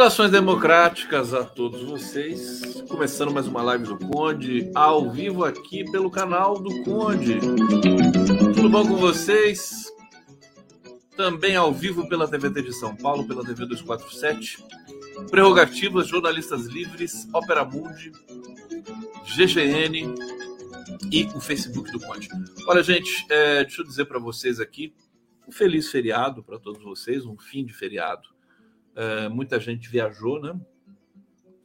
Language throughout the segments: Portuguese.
Saudações democráticas a todos vocês. Começando mais uma live do Conde, ao vivo aqui pelo canal do Conde. Tudo bom com vocês? Também ao vivo pela TVT de São Paulo, pela TV 247. Prerrogativas, jornalistas livres, Opera Mundi, GGN e o Facebook do Conde. Olha, gente, é, deixa eu dizer para vocês aqui um feliz feriado para todos vocês, um fim de feriado é, muita gente viajou, né?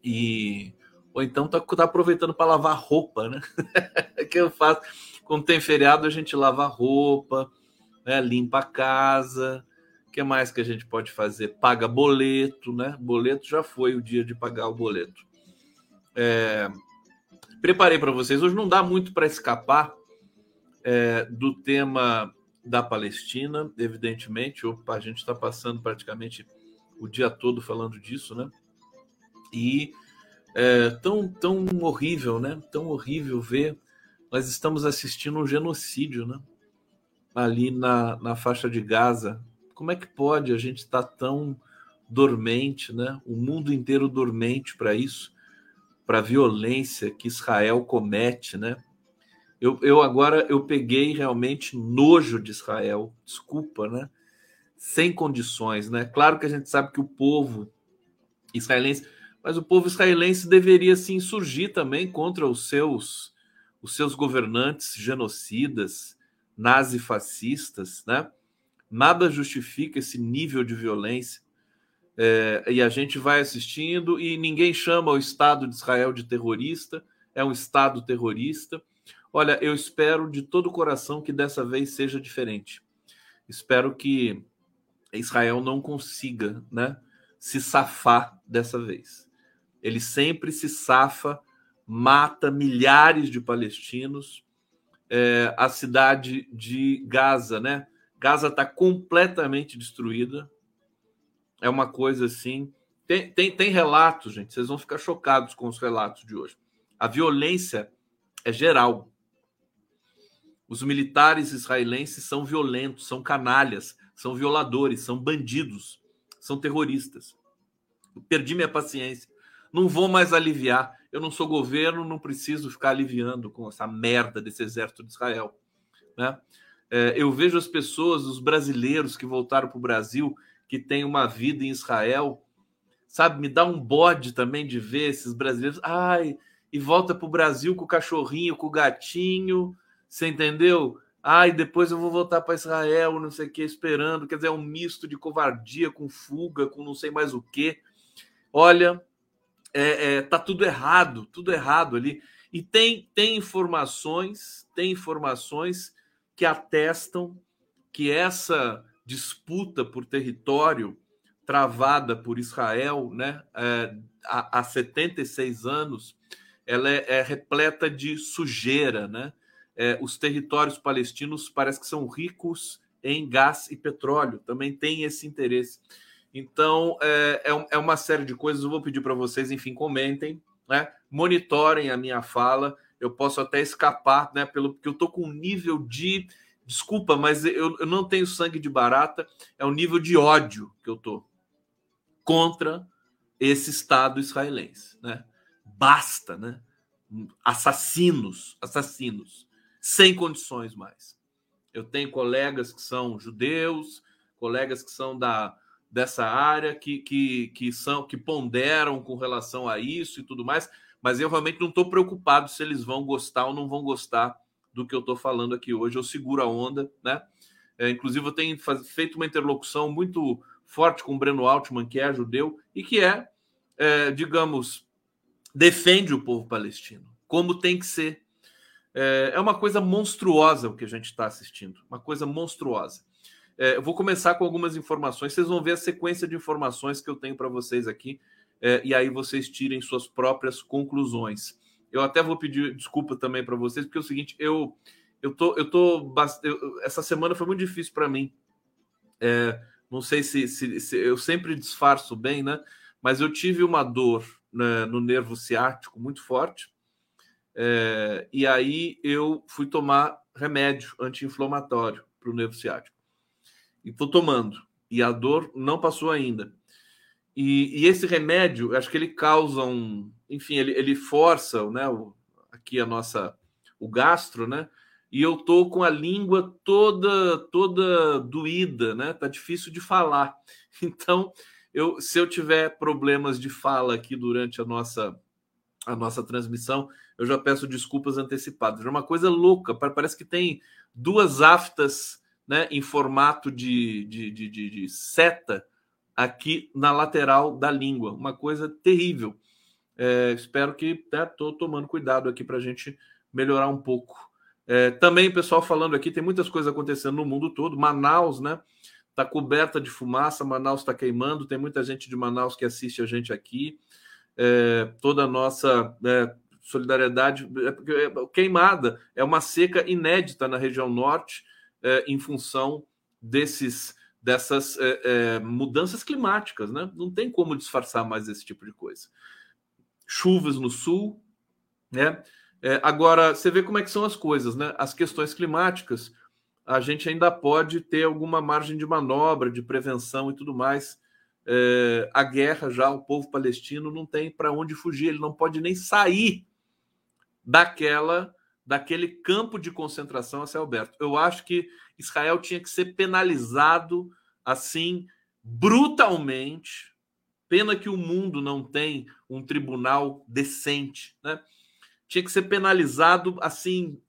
E ou então tá, tá aproveitando para lavar roupa, né? que eu faço quando tem feriado a gente lava roupa, né? limpa a casa. O que mais que a gente pode fazer? Paga boleto, né? Boleto já foi o dia de pagar o boleto. É, preparei para vocês. Hoje não dá muito para escapar é, do tema da Palestina, evidentemente. Opa, a gente está passando praticamente o dia todo falando disso, né? E é tão, tão horrível, né? Tão horrível ver. Nós estamos assistindo um genocídio, né? Ali na, na faixa de Gaza. Como é que pode a gente estar tá tão dormente, né? O mundo inteiro dormente para isso, para a violência que Israel comete, né? Eu, eu agora eu peguei realmente nojo de Israel, desculpa, né? Sem condições, né? Claro que a gente sabe que o povo israelense, mas o povo israelense deveria se insurgir também contra os seus os seus governantes genocidas, nazifascistas, né? Nada justifica esse nível de violência. É, e a gente vai assistindo e ninguém chama o Estado de Israel de terrorista, é um Estado terrorista. Olha, eu espero de todo o coração que dessa vez seja diferente. Espero que Israel não consiga né, se safar dessa vez. Ele sempre se safa, mata milhares de palestinos. É, a cidade de Gaza, né? Gaza está completamente destruída. É uma coisa assim. Tem, tem, tem relatos, gente. Vocês vão ficar chocados com os relatos de hoje. A violência é geral. Os militares israelenses são violentos, são canalhas, são violadores, são bandidos, são terroristas. Eu perdi minha paciência. Não vou mais aliviar. Eu não sou governo, não preciso ficar aliviando com essa merda desse exército de Israel. Né? É, eu vejo as pessoas, os brasileiros que voltaram para o Brasil, que têm uma vida em Israel, sabe? Me dá um bode também de ver esses brasileiros. Ai, e volta para o Brasil com o cachorrinho, com o gatinho. Você entendeu? Ai, depois eu vou voltar para Israel, não sei o que, esperando. Quer dizer, é um misto de covardia com fuga, com não sei mais o que. Olha, é, é, tá tudo errado, tudo errado ali. E tem, tem informações, tem informações que atestam que essa disputa por território travada por Israel, né, é, há, há 76 anos, ela é, é repleta de sujeira, né? É, os territórios palestinos parece que são ricos em gás e petróleo, também tem esse interesse. Então, é, é, é uma série de coisas. Eu vou pedir para vocês, enfim, comentem, né? monitorem a minha fala. Eu posso até escapar, né? Pelo que eu estou com um nível de. Desculpa, mas eu, eu não tenho sangue de barata. É o nível de ódio que eu estou contra esse Estado israelense, né? Basta, né? Assassinos, assassinos sem condições mais. Eu tenho colegas que são judeus, colegas que são da dessa área que, que, que são que ponderam com relação a isso e tudo mais, mas eu realmente não estou preocupado se eles vão gostar ou não vão gostar do que eu estou falando aqui hoje. Eu seguro a onda, né? É, inclusive, eu tenho faz, feito uma interlocução muito forte com o Breno Altman, que é judeu e que é, é digamos, defende o povo palestino, como tem que ser. É, é uma coisa monstruosa o que a gente está assistindo, uma coisa monstruosa. É, eu vou começar com algumas informações, vocês vão ver a sequência de informações que eu tenho para vocês aqui, é, e aí vocês tirem suas próprias conclusões. Eu até vou pedir desculpa também para vocês, porque é o seguinte, eu eu tô, eu tô eu, essa semana foi muito difícil para mim. É, não sei se, se, se, eu sempre disfarço bem, né? Mas eu tive uma dor né, no nervo ciático muito forte é, e aí eu fui tomar remédio anti-inflamatório para o nervo ciático. E estou tomando. E a dor não passou ainda. E, e, esse remédio, acho que ele causa um, enfim, ele, ele força, né, o, aqui a nossa, o gastro, né? E eu tô com a língua toda, toda doída, né? Tá difícil de falar. Então, eu, se eu tiver problemas de fala aqui durante a nossa, a nossa transmissão, eu já peço desculpas antecipadas. É uma coisa louca, parece que tem duas aftas, né, em formato de, de, de, de, de seta aqui na lateral da língua. Uma coisa terrível. É, espero que estou né, tomando cuidado aqui para a gente melhorar um pouco. É, também, pessoal falando aqui, tem muitas coisas acontecendo no mundo todo. Manaus, né? Está coberta de fumaça, Manaus está queimando. Tem muita gente de Manaus que assiste a gente aqui. É, toda a nossa né, solidariedade. É, é, queimada é uma seca inédita na região norte, é, em função desses dessas é, é, mudanças climáticas, né? Não tem como disfarçar mais esse tipo de coisa. Chuvas no sul, né? É, agora, você vê como é que são as coisas, né? As questões climáticas, a gente ainda pode ter alguma margem de manobra, de prevenção e tudo mais. É, a guerra já, o povo palestino não tem para onde fugir, ele não pode nem sair daquela daquele campo de concentração a céu aberto. Eu acho que Israel tinha que ser penalizado assim brutalmente. Pena que o mundo não tem um tribunal decente, né? Tinha que ser penalizado assim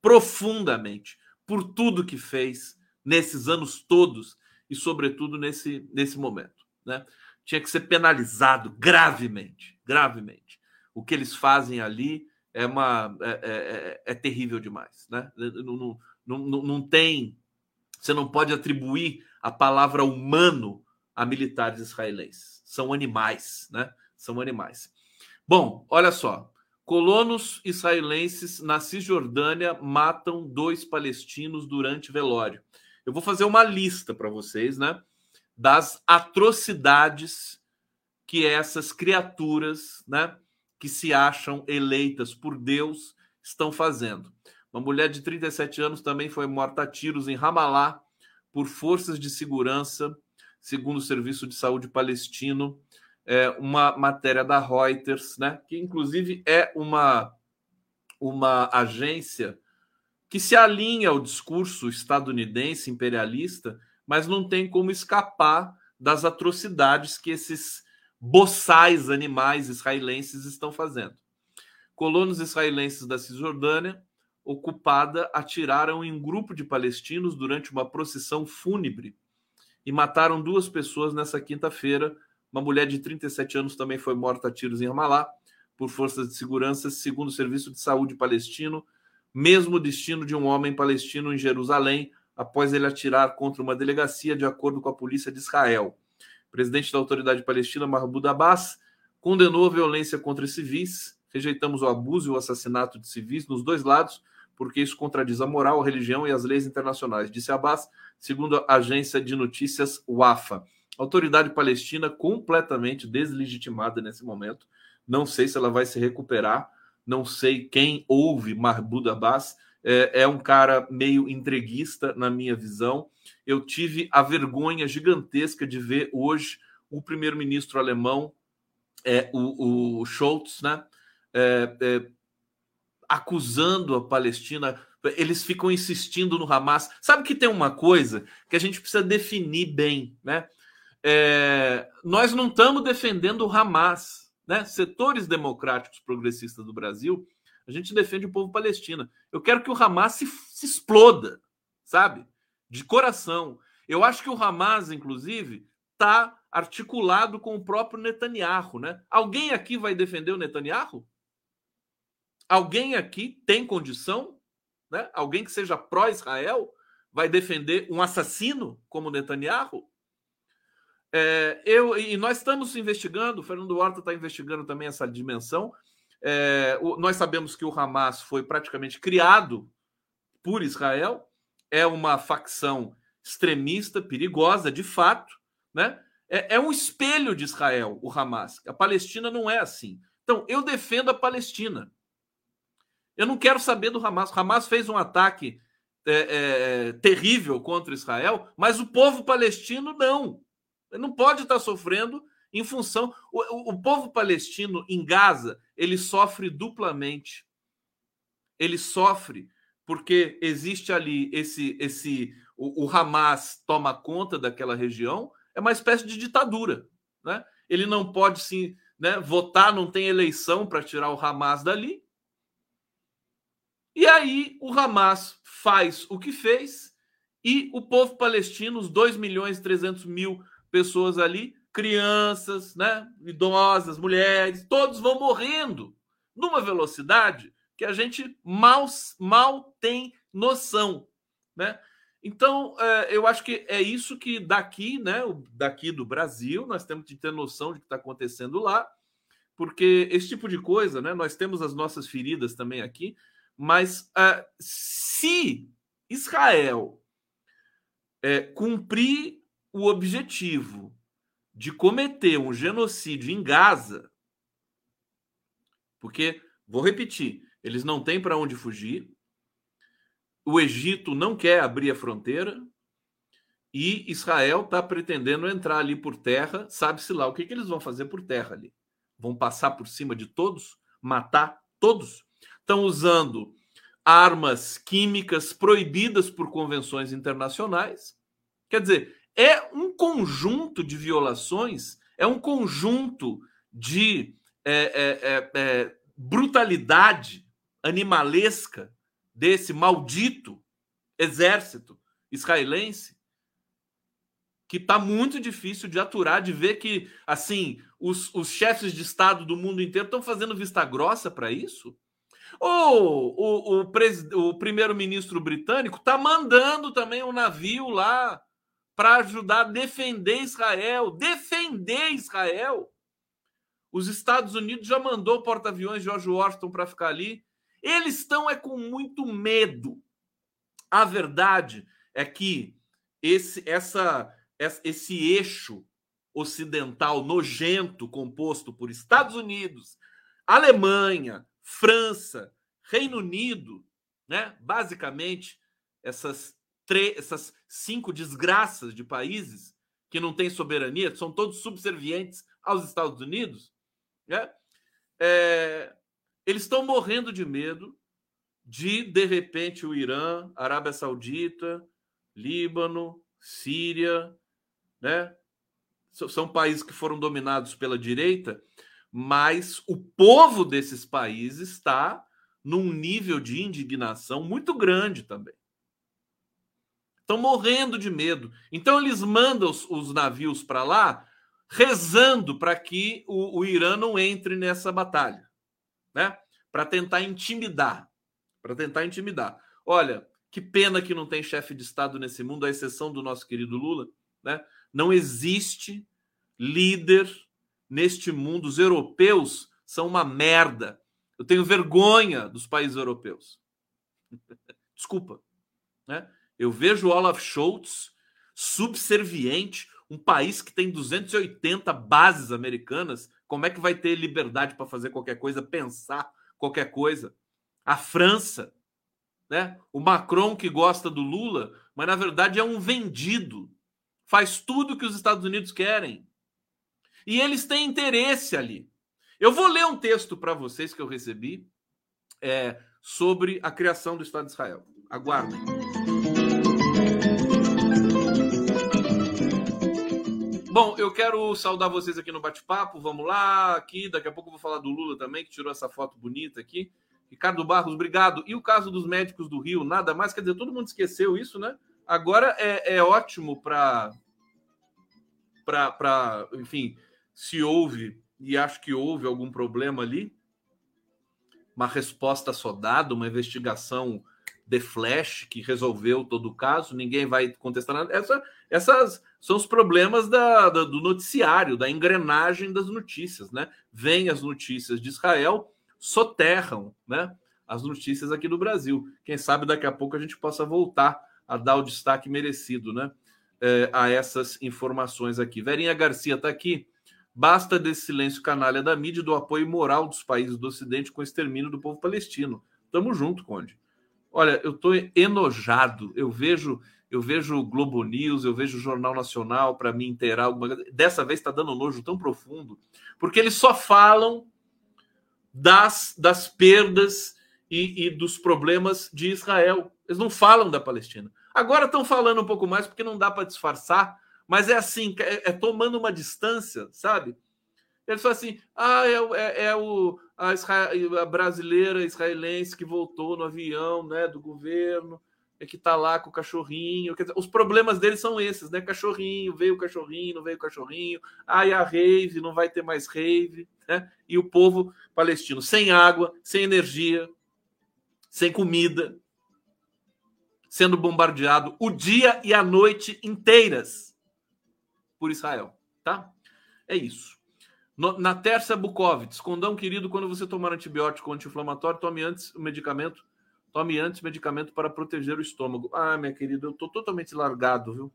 profundamente por tudo que fez nesses anos todos e sobretudo nesse nesse momento, né? Tinha que ser penalizado gravemente, gravemente. O que eles fazem ali é uma é, é, é, é terrível demais, né? Não, não, não, não tem, você não pode atribuir a palavra humano a militares israelenses. São animais, né? São animais. Bom, olha só. Colonos israelenses na Cisjordânia matam dois palestinos durante velório. Eu vou fazer uma lista para vocês, né? Das atrocidades que essas criaturas, né? que se acham eleitas por Deus estão fazendo. Uma mulher de 37 anos também foi morta a tiros em Ramallah por forças de segurança, segundo o Serviço de Saúde palestino. É uma matéria da Reuters, né, que inclusive é uma, uma agência que se alinha ao discurso estadunidense imperialista, mas não tem como escapar das atrocidades que esses boçais animais israelenses estão fazendo. Colonos israelenses da Cisjordânia, ocupada, atiraram em um grupo de palestinos durante uma procissão fúnebre e mataram duas pessoas nessa quinta-feira. Uma mulher de 37 anos também foi morta a tiros em Ramallah por forças de segurança, segundo o Serviço de Saúde palestino. Mesmo destino de um homem palestino em Jerusalém após ele atirar contra uma delegacia, de acordo com a polícia de Israel presidente da Autoridade Palestina, Mahmoud Abbas, condenou a violência contra civis. Rejeitamos o abuso e o assassinato de civis nos dois lados, porque isso contradiz a moral, a religião e as leis internacionais, disse Abbas, segundo a agência de notícias Wafa. Autoridade palestina completamente deslegitimada nesse momento. Não sei se ela vai se recuperar. Não sei quem ouve Mahmoud Abbas. É, é um cara meio entreguista, na minha visão eu tive a vergonha gigantesca de ver hoje o primeiro-ministro alemão, é, o, o Scholz, né, é, é, acusando a Palestina. Eles ficam insistindo no Hamas. Sabe que tem uma coisa que a gente precisa definir bem, né? É, nós não estamos defendendo o Hamas, né? Setores democráticos progressistas do Brasil, a gente defende o povo palestino. Eu quero que o Hamas se, se exploda, sabe? de coração. Eu acho que o Hamas, inclusive, está articulado com o próprio Netanyahu, né? Alguém aqui vai defender o Netanyahu? Alguém aqui tem condição, né? Alguém que seja pró-Israel vai defender um assassino como Netanyahu? É, eu e nós estamos investigando, o Fernando Horta está investigando também essa dimensão. É, o, nós sabemos que o Hamas foi praticamente criado por Israel, é uma facção extremista, perigosa, de fato, né? É, é, um espelho de Israel, o Hamas. A Palestina não é assim. Então, eu defendo a Palestina. Eu não quero saber do Hamas. O Hamas fez um ataque é, é, terrível contra Israel, mas o povo palestino não. Ele não pode estar sofrendo em função. O, o, povo palestino em Gaza ele sofre duplamente. Ele sofre porque existe ali esse esse o, o Hamas toma conta daquela região é uma espécie de ditadura, né? Ele não pode sim, né, votar, não tem eleição para tirar o Hamas dali. E aí o Hamas faz o que fez e o povo palestino, os 2 milhões e 300 mil pessoas ali, crianças, né, idosas, mulheres, todos vão morrendo numa velocidade que a gente mal, mal tem noção, né? Então, é, eu acho que é isso que daqui, né, daqui do Brasil, nós temos que ter noção de que está acontecendo lá, porque esse tipo de coisa, né, nós temos as nossas feridas também aqui, mas uh, se Israel é, cumprir o objetivo de cometer um genocídio em Gaza, porque, vou repetir, eles não têm para onde fugir, o Egito não quer abrir a fronteira e Israel está pretendendo entrar ali por terra. Sabe-se lá o que, que eles vão fazer por terra ali? Vão passar por cima de todos? Matar todos? Estão usando armas químicas proibidas por convenções internacionais. Quer dizer, é um conjunto de violações, é um conjunto de é, é, é, é brutalidade animalesca desse maldito exército israelense que está muito difícil de aturar, de ver que, assim, os, os chefes de Estado do mundo inteiro estão fazendo vista grossa para isso? Ou o, o, o primeiro-ministro britânico está mandando também um navio lá para ajudar a defender Israel, defender Israel. Os Estados Unidos já mandou porta-aviões George Washington para ficar ali eles estão é com muito medo. A verdade é que esse, essa, esse eixo ocidental nojento composto por Estados Unidos, Alemanha, França, Reino Unido, né? Basicamente essas essas cinco desgraças de países que não têm soberania, são todos subservientes aos Estados Unidos, né? É, eles estão morrendo de medo de, de repente, o Irã, Arábia Saudita, Líbano, Síria, né? São países que foram dominados pela direita, mas o povo desses países está num nível de indignação muito grande também. Estão morrendo de medo. Então eles mandam os, os navios para lá, rezando para que o, o Irã não entre nessa batalha né? Para tentar intimidar, para tentar intimidar. Olha, que pena que não tem chefe de Estado nesse mundo, à exceção do nosso querido Lula, né? Não existe líder neste mundo. Os europeus são uma merda. Eu tenho vergonha dos países europeus. Desculpa, né? Eu vejo Olaf Scholz subserviente, um país que tem 280 bases americanas, como é que vai ter liberdade para fazer qualquer coisa, pensar qualquer coisa? A França, né? O Macron que gosta do Lula, mas na verdade é um vendido. Faz tudo que os Estados Unidos querem. E eles têm interesse ali. Eu vou ler um texto para vocês que eu recebi é, sobre a criação do Estado de Israel. Aguardem. Bom, eu quero saudar vocês aqui no bate-papo. Vamos lá, aqui. Daqui a pouco eu vou falar do Lula também, que tirou essa foto bonita aqui. Ricardo Barros, obrigado. E o caso dos médicos do Rio, nada mais. Quer dizer, todo mundo esqueceu isso, né? Agora é, é ótimo para. Para, enfim, se houve, e acho que houve algum problema ali, uma resposta só dada, uma investigação de flash que resolveu todo o caso, ninguém vai contestar nada. Essa, essas são os problemas da, da, do noticiário, da engrenagem das notícias, né? Vêm as notícias de Israel, soterram, né? As notícias aqui do Brasil. Quem sabe daqui a pouco a gente possa voltar a dar o destaque merecido, né? É, a essas informações aqui. Verinha Garcia está aqui. Basta desse silêncio canalha da mídia e do apoio moral dos países do Ocidente com o extermínio do povo palestino. Tamo junto, Conde. Olha, eu estou enojado. Eu vejo eu vejo o Globo News, eu vejo o Jornal Nacional para me inteirar alguma Dessa vez está dando nojo tão profundo, porque eles só falam das, das perdas e, e dos problemas de Israel. Eles não falam da Palestina. Agora estão falando um pouco mais porque não dá para disfarçar, mas é assim, é, é, tomando uma distância, sabe? Eles falam assim: ah, é, é, é o, a, Israel, a brasileira israelense que voltou no avião né, do governo é que tá lá com o cachorrinho. Dizer, os problemas deles são esses, né? Cachorrinho, veio o cachorrinho, não veio o cachorrinho. Ai, a rave, não vai ter mais rave, né? E o povo palestino sem água, sem energia, sem comida, sendo bombardeado o dia e a noite inteiras por Israel, tá? É isso. No, na terça Bukovitz, condão querido, quando você tomar antibiótico anti-inflamatório, tome antes o medicamento Tome antes medicamento para proteger o estômago. Ah, minha querida, eu estou totalmente largado, viu?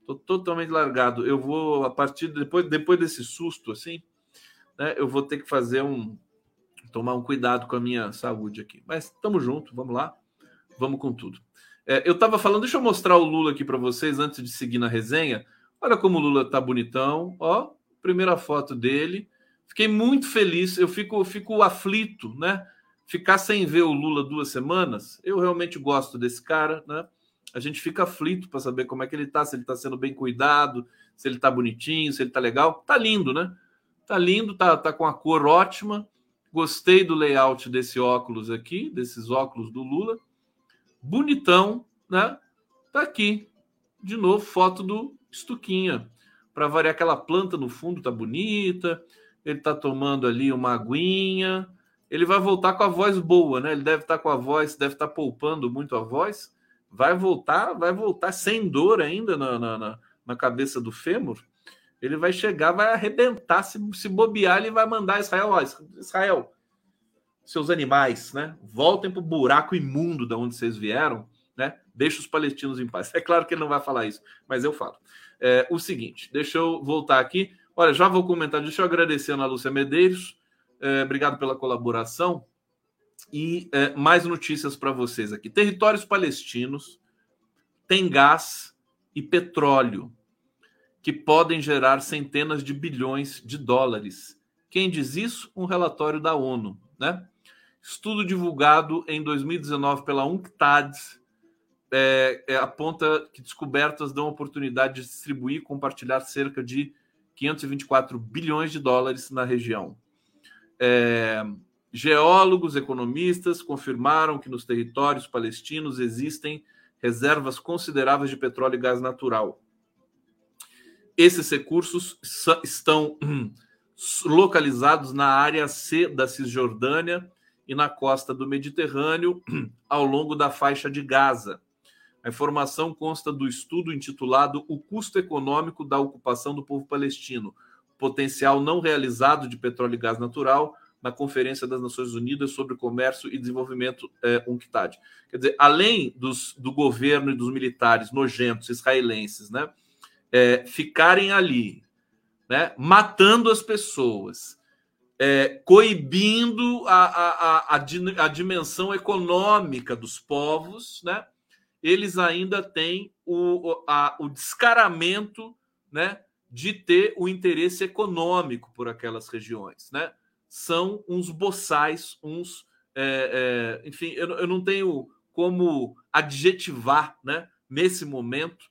Estou totalmente largado. Eu vou, a partir de, depois, depois desse susto, assim, né, eu vou ter que fazer um. tomar um cuidado com a minha saúde aqui. Mas estamos juntos, vamos lá. Vamos com tudo. É, eu estava falando, deixa eu mostrar o Lula aqui para vocês antes de seguir na resenha. Olha como o Lula tá bonitão, ó. Primeira foto dele. Fiquei muito feliz. Eu fico, fico aflito, né? Ficar sem ver o Lula duas semanas, eu realmente gosto desse cara, né? A gente fica aflito para saber como é que ele tá, se ele está sendo bem cuidado, se ele está bonitinho, se ele está legal. Tá lindo, né? Tá lindo, tá, tá com a cor ótima. Gostei do layout desse óculos aqui, desses óculos do Lula. Bonitão, né? Tá aqui. De novo, foto do Estuquinha. Para variar aquela planta no fundo, tá bonita. Ele tá tomando ali uma aguinha ele vai voltar com a voz boa, né? Ele deve estar com a voz, deve estar poupando muito a voz. Vai voltar, vai voltar sem dor ainda na, na, na cabeça do fêmur. Ele vai chegar, vai arrebentar, se, se bobear, ele vai mandar Israel, ó, Israel, seus animais, né? Voltem para o buraco imundo da onde vocês vieram, né? Deixa os palestinos em paz. É claro que ele não vai falar isso, mas eu falo. É, o seguinte, deixa eu voltar aqui. Olha, já vou comentar, deixa eu agradecer a Ana Lúcia Medeiros, é, obrigado pela colaboração. E é, mais notícias para vocês aqui. Territórios palestinos têm gás e petróleo que podem gerar centenas de bilhões de dólares. Quem diz isso? Um relatório da ONU, né? Estudo divulgado em 2019 pela UNCTAD é, é, aponta que descobertas dão oportunidade de distribuir e compartilhar cerca de 524 bilhões de dólares na região. É, geólogos, economistas confirmaram que nos territórios palestinos existem reservas consideráveis de petróleo e gás natural. Esses recursos estão localizados na área C da Cisjordânia e na costa do Mediterrâneo, ao longo da faixa de Gaza. A informação consta do estudo intitulado O Custo Econômico da Ocupação do Povo Palestino, potencial não realizado de petróleo e gás natural na Conferência das Nações Unidas sobre Comércio e Desenvolvimento é, UNCTAD. Quer dizer, além dos, do governo e dos militares nojentos israelenses né, é, ficarem ali, né, matando as pessoas, é, coibindo a, a, a, a, dimensão econômica dos povos, né, eles ainda têm o, a, o descaramento né, de ter o interesse econômico por aquelas regiões, né? São uns boçais, uns, é, é, enfim, eu, eu não tenho como adjetivar, né? Nesse momento,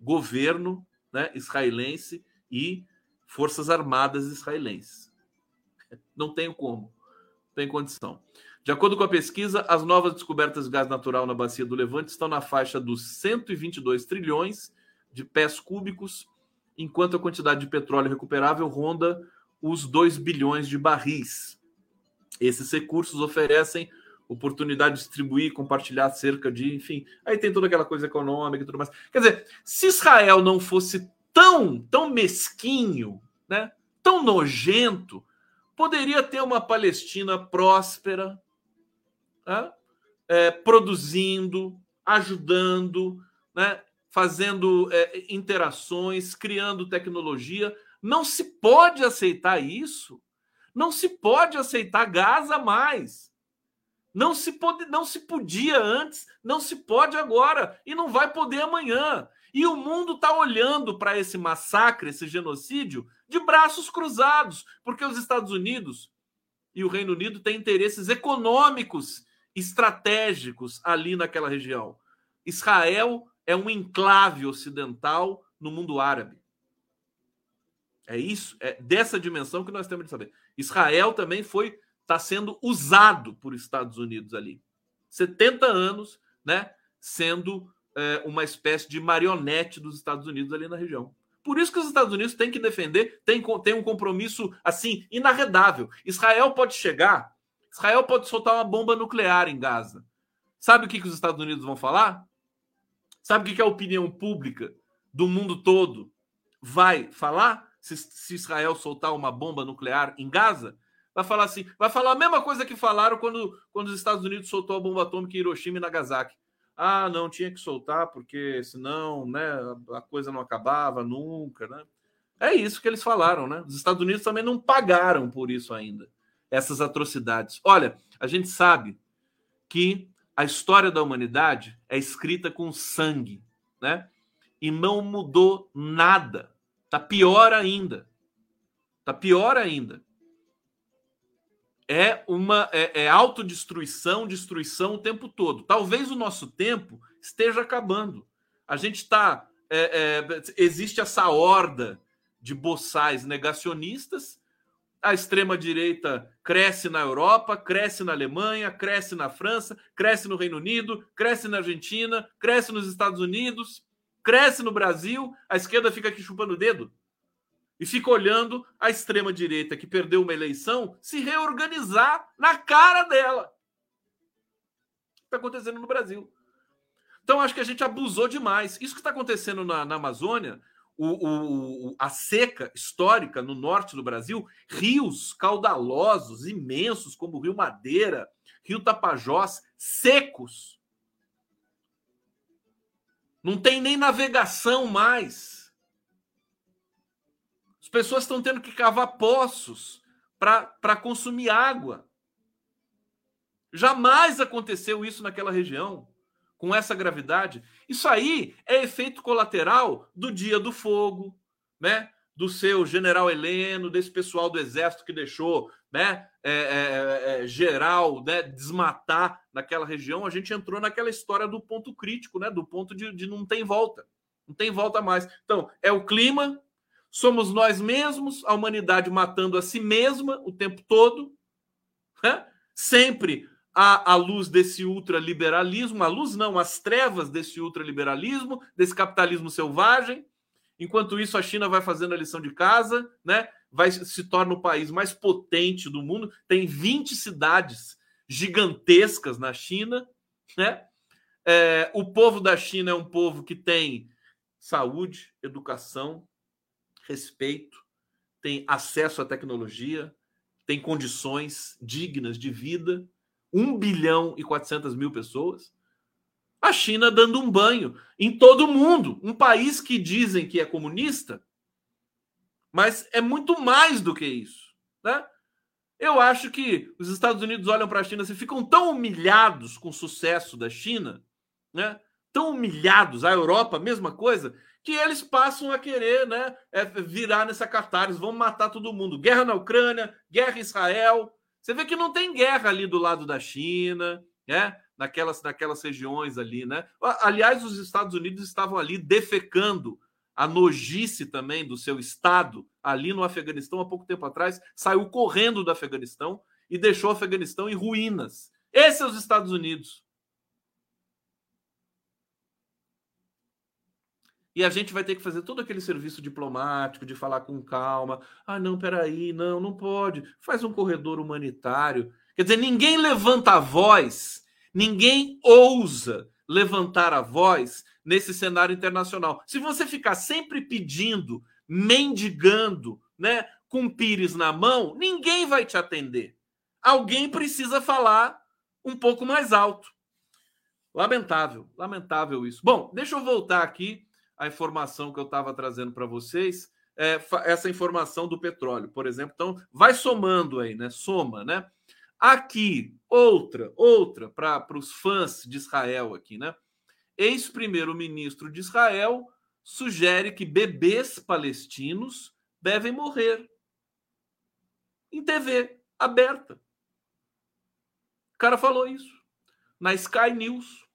governo, né? Israelense e forças armadas israelenses. Não tenho como, não tem condição. De acordo com a pesquisa, as novas descobertas de gás natural na bacia do Levante estão na faixa dos 122 trilhões de pés cúbicos enquanto a quantidade de petróleo recuperável ronda os 2 bilhões de barris. Esses recursos oferecem oportunidade de distribuir, compartilhar cerca de, enfim, aí tem toda aquela coisa econômica e tudo mais. Quer dizer, se Israel não fosse tão, tão mesquinho, né, tão nojento, poderia ter uma Palestina próspera, né, é, produzindo, ajudando, né, fazendo é, interações, criando tecnologia. Não se pode aceitar isso. Não se pode aceitar gás a mais. Não se, pode, não se podia antes, não se pode agora e não vai poder amanhã. E o mundo está olhando para esse massacre, esse genocídio, de braços cruzados, porque os Estados Unidos e o Reino Unido têm interesses econômicos estratégicos ali naquela região. Israel é um enclave ocidental no mundo árabe. É isso, é dessa dimensão que nós temos de saber. Israel também foi está sendo usado por Estados Unidos ali. 70 anos, né, sendo é, uma espécie de marionete dos Estados Unidos ali na região. Por isso que os Estados Unidos têm que defender, tem, tem um compromisso assim inarredável. Israel pode chegar, Israel pode soltar uma bomba nuclear em Gaza. Sabe o que, que os Estados Unidos vão falar? Sabe o que, que a opinião pública do mundo todo vai falar se, se Israel soltar uma bomba nuclear em Gaza? vai falar assim, vai falar a mesma coisa que falaram quando, quando os Estados Unidos soltou a bomba atômica em Hiroshima e Nagasaki. Ah, não tinha que soltar porque senão, né, a coisa não acabava nunca, né? É isso que eles falaram, né? Os Estados Unidos também não pagaram por isso ainda, essas atrocidades. Olha, a gente sabe que a história da humanidade é escrita com sangue, né? E não mudou nada. Tá pior ainda. Tá pior ainda é uma é, é autodestruição, destruição o tempo todo. Talvez o nosso tempo esteja acabando. A gente está. É, é, existe essa horda de boçais negacionistas. A extrema-direita cresce na Europa, cresce na Alemanha, cresce na França, cresce no Reino Unido, cresce na Argentina, cresce nos Estados Unidos, cresce no Brasil. A esquerda fica aqui chupando o dedo e fica olhando a extrema-direita que perdeu uma eleição se reorganizar na cara dela. Está acontecendo no Brasil. Então, acho que a gente abusou demais. Isso que está acontecendo na, na Amazônia, o, o, a seca histórica no norte do Brasil, rios caudalosos, imensos, como o Rio Madeira, Rio Tapajós, secos. Não tem nem navegação mais as pessoas estão tendo que cavar poços para consumir água. Jamais aconteceu isso naquela região, com essa gravidade. Isso aí é efeito colateral do dia do fogo, né? Do seu general Heleno, desse pessoal do exército que deixou, né? É, é, é, geral, né? Desmatar naquela região. A gente entrou naquela história do ponto crítico, né? Do ponto de, de não tem volta, não tem volta mais. Então é o clima Somos nós mesmos, a humanidade matando a si mesma o tempo todo, né? sempre à, à luz desse ultraliberalismo, a luz não, as trevas desse ultraliberalismo, desse capitalismo selvagem. Enquanto isso, a China vai fazendo a lição de casa, né? vai se torna o país mais potente do mundo, tem 20 cidades gigantescas na China, né? É, o povo da China é um povo que tem saúde, educação, respeito, tem acesso à tecnologia, tem condições dignas de vida, 1 bilhão e 400 mil pessoas. A China dando um banho em todo mundo, um país que dizem que é comunista, mas é muito mais do que isso, né? Eu acho que os Estados Unidos olham para a China e ficam tão humilhados com o sucesso da China, né? Tão humilhados, a Europa, mesma coisa, que eles passam a querer né, é, virar nessa catarse, vão matar todo mundo. Guerra na Ucrânia, guerra em Israel. Você vê que não tem guerra ali do lado da China, né? naquelas, naquelas regiões ali. Né? Aliás, os Estados Unidos estavam ali defecando a nojice também do seu Estado ali no Afeganistão há pouco tempo atrás, saiu correndo do Afeganistão e deixou o Afeganistão em ruínas. Esses são os Estados Unidos. E a gente vai ter que fazer todo aquele serviço diplomático de falar com calma. Ah, não, peraí, não, não pode. Faz um corredor humanitário. Quer dizer, ninguém levanta a voz, ninguém ousa levantar a voz nesse cenário internacional. Se você ficar sempre pedindo, mendigando, né, com pires na mão, ninguém vai te atender. Alguém precisa falar um pouco mais alto. Lamentável, lamentável isso. Bom, deixa eu voltar aqui a informação que eu estava trazendo para vocês, é, essa informação do petróleo, por exemplo. Então, vai somando aí, né? Soma, né? Aqui, outra, outra, para os fãs de Israel aqui, né? Ex-primeiro-ministro de Israel sugere que bebês palestinos devem morrer. Em TV aberta. O cara falou isso. Na Sky News.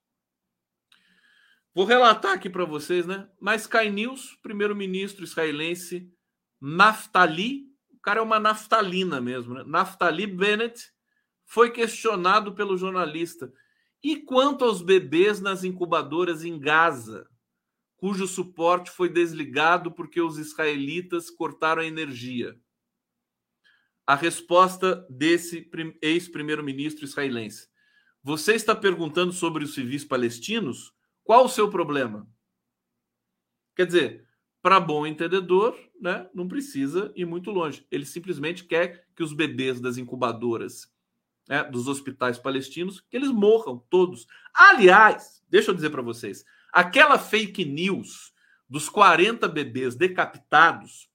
Vou relatar aqui para vocês, né? Na Sky News, primeiro-ministro israelense Naftali, o cara é uma naftalina mesmo, né? Naftali Bennett foi questionado pelo jornalista. E quanto aos bebês nas incubadoras em Gaza, cujo suporte foi desligado porque os israelitas cortaram a energia? A resposta desse ex-primeiro-ministro israelense. Você está perguntando sobre os civis palestinos? Qual o seu problema? Quer dizer, para bom entendedor, né, não precisa ir muito longe. Ele simplesmente quer que os bebês das incubadoras né, dos hospitais palestinos, que eles morram todos. Aliás, deixa eu dizer para vocês, aquela fake news dos 40 bebês decapitados,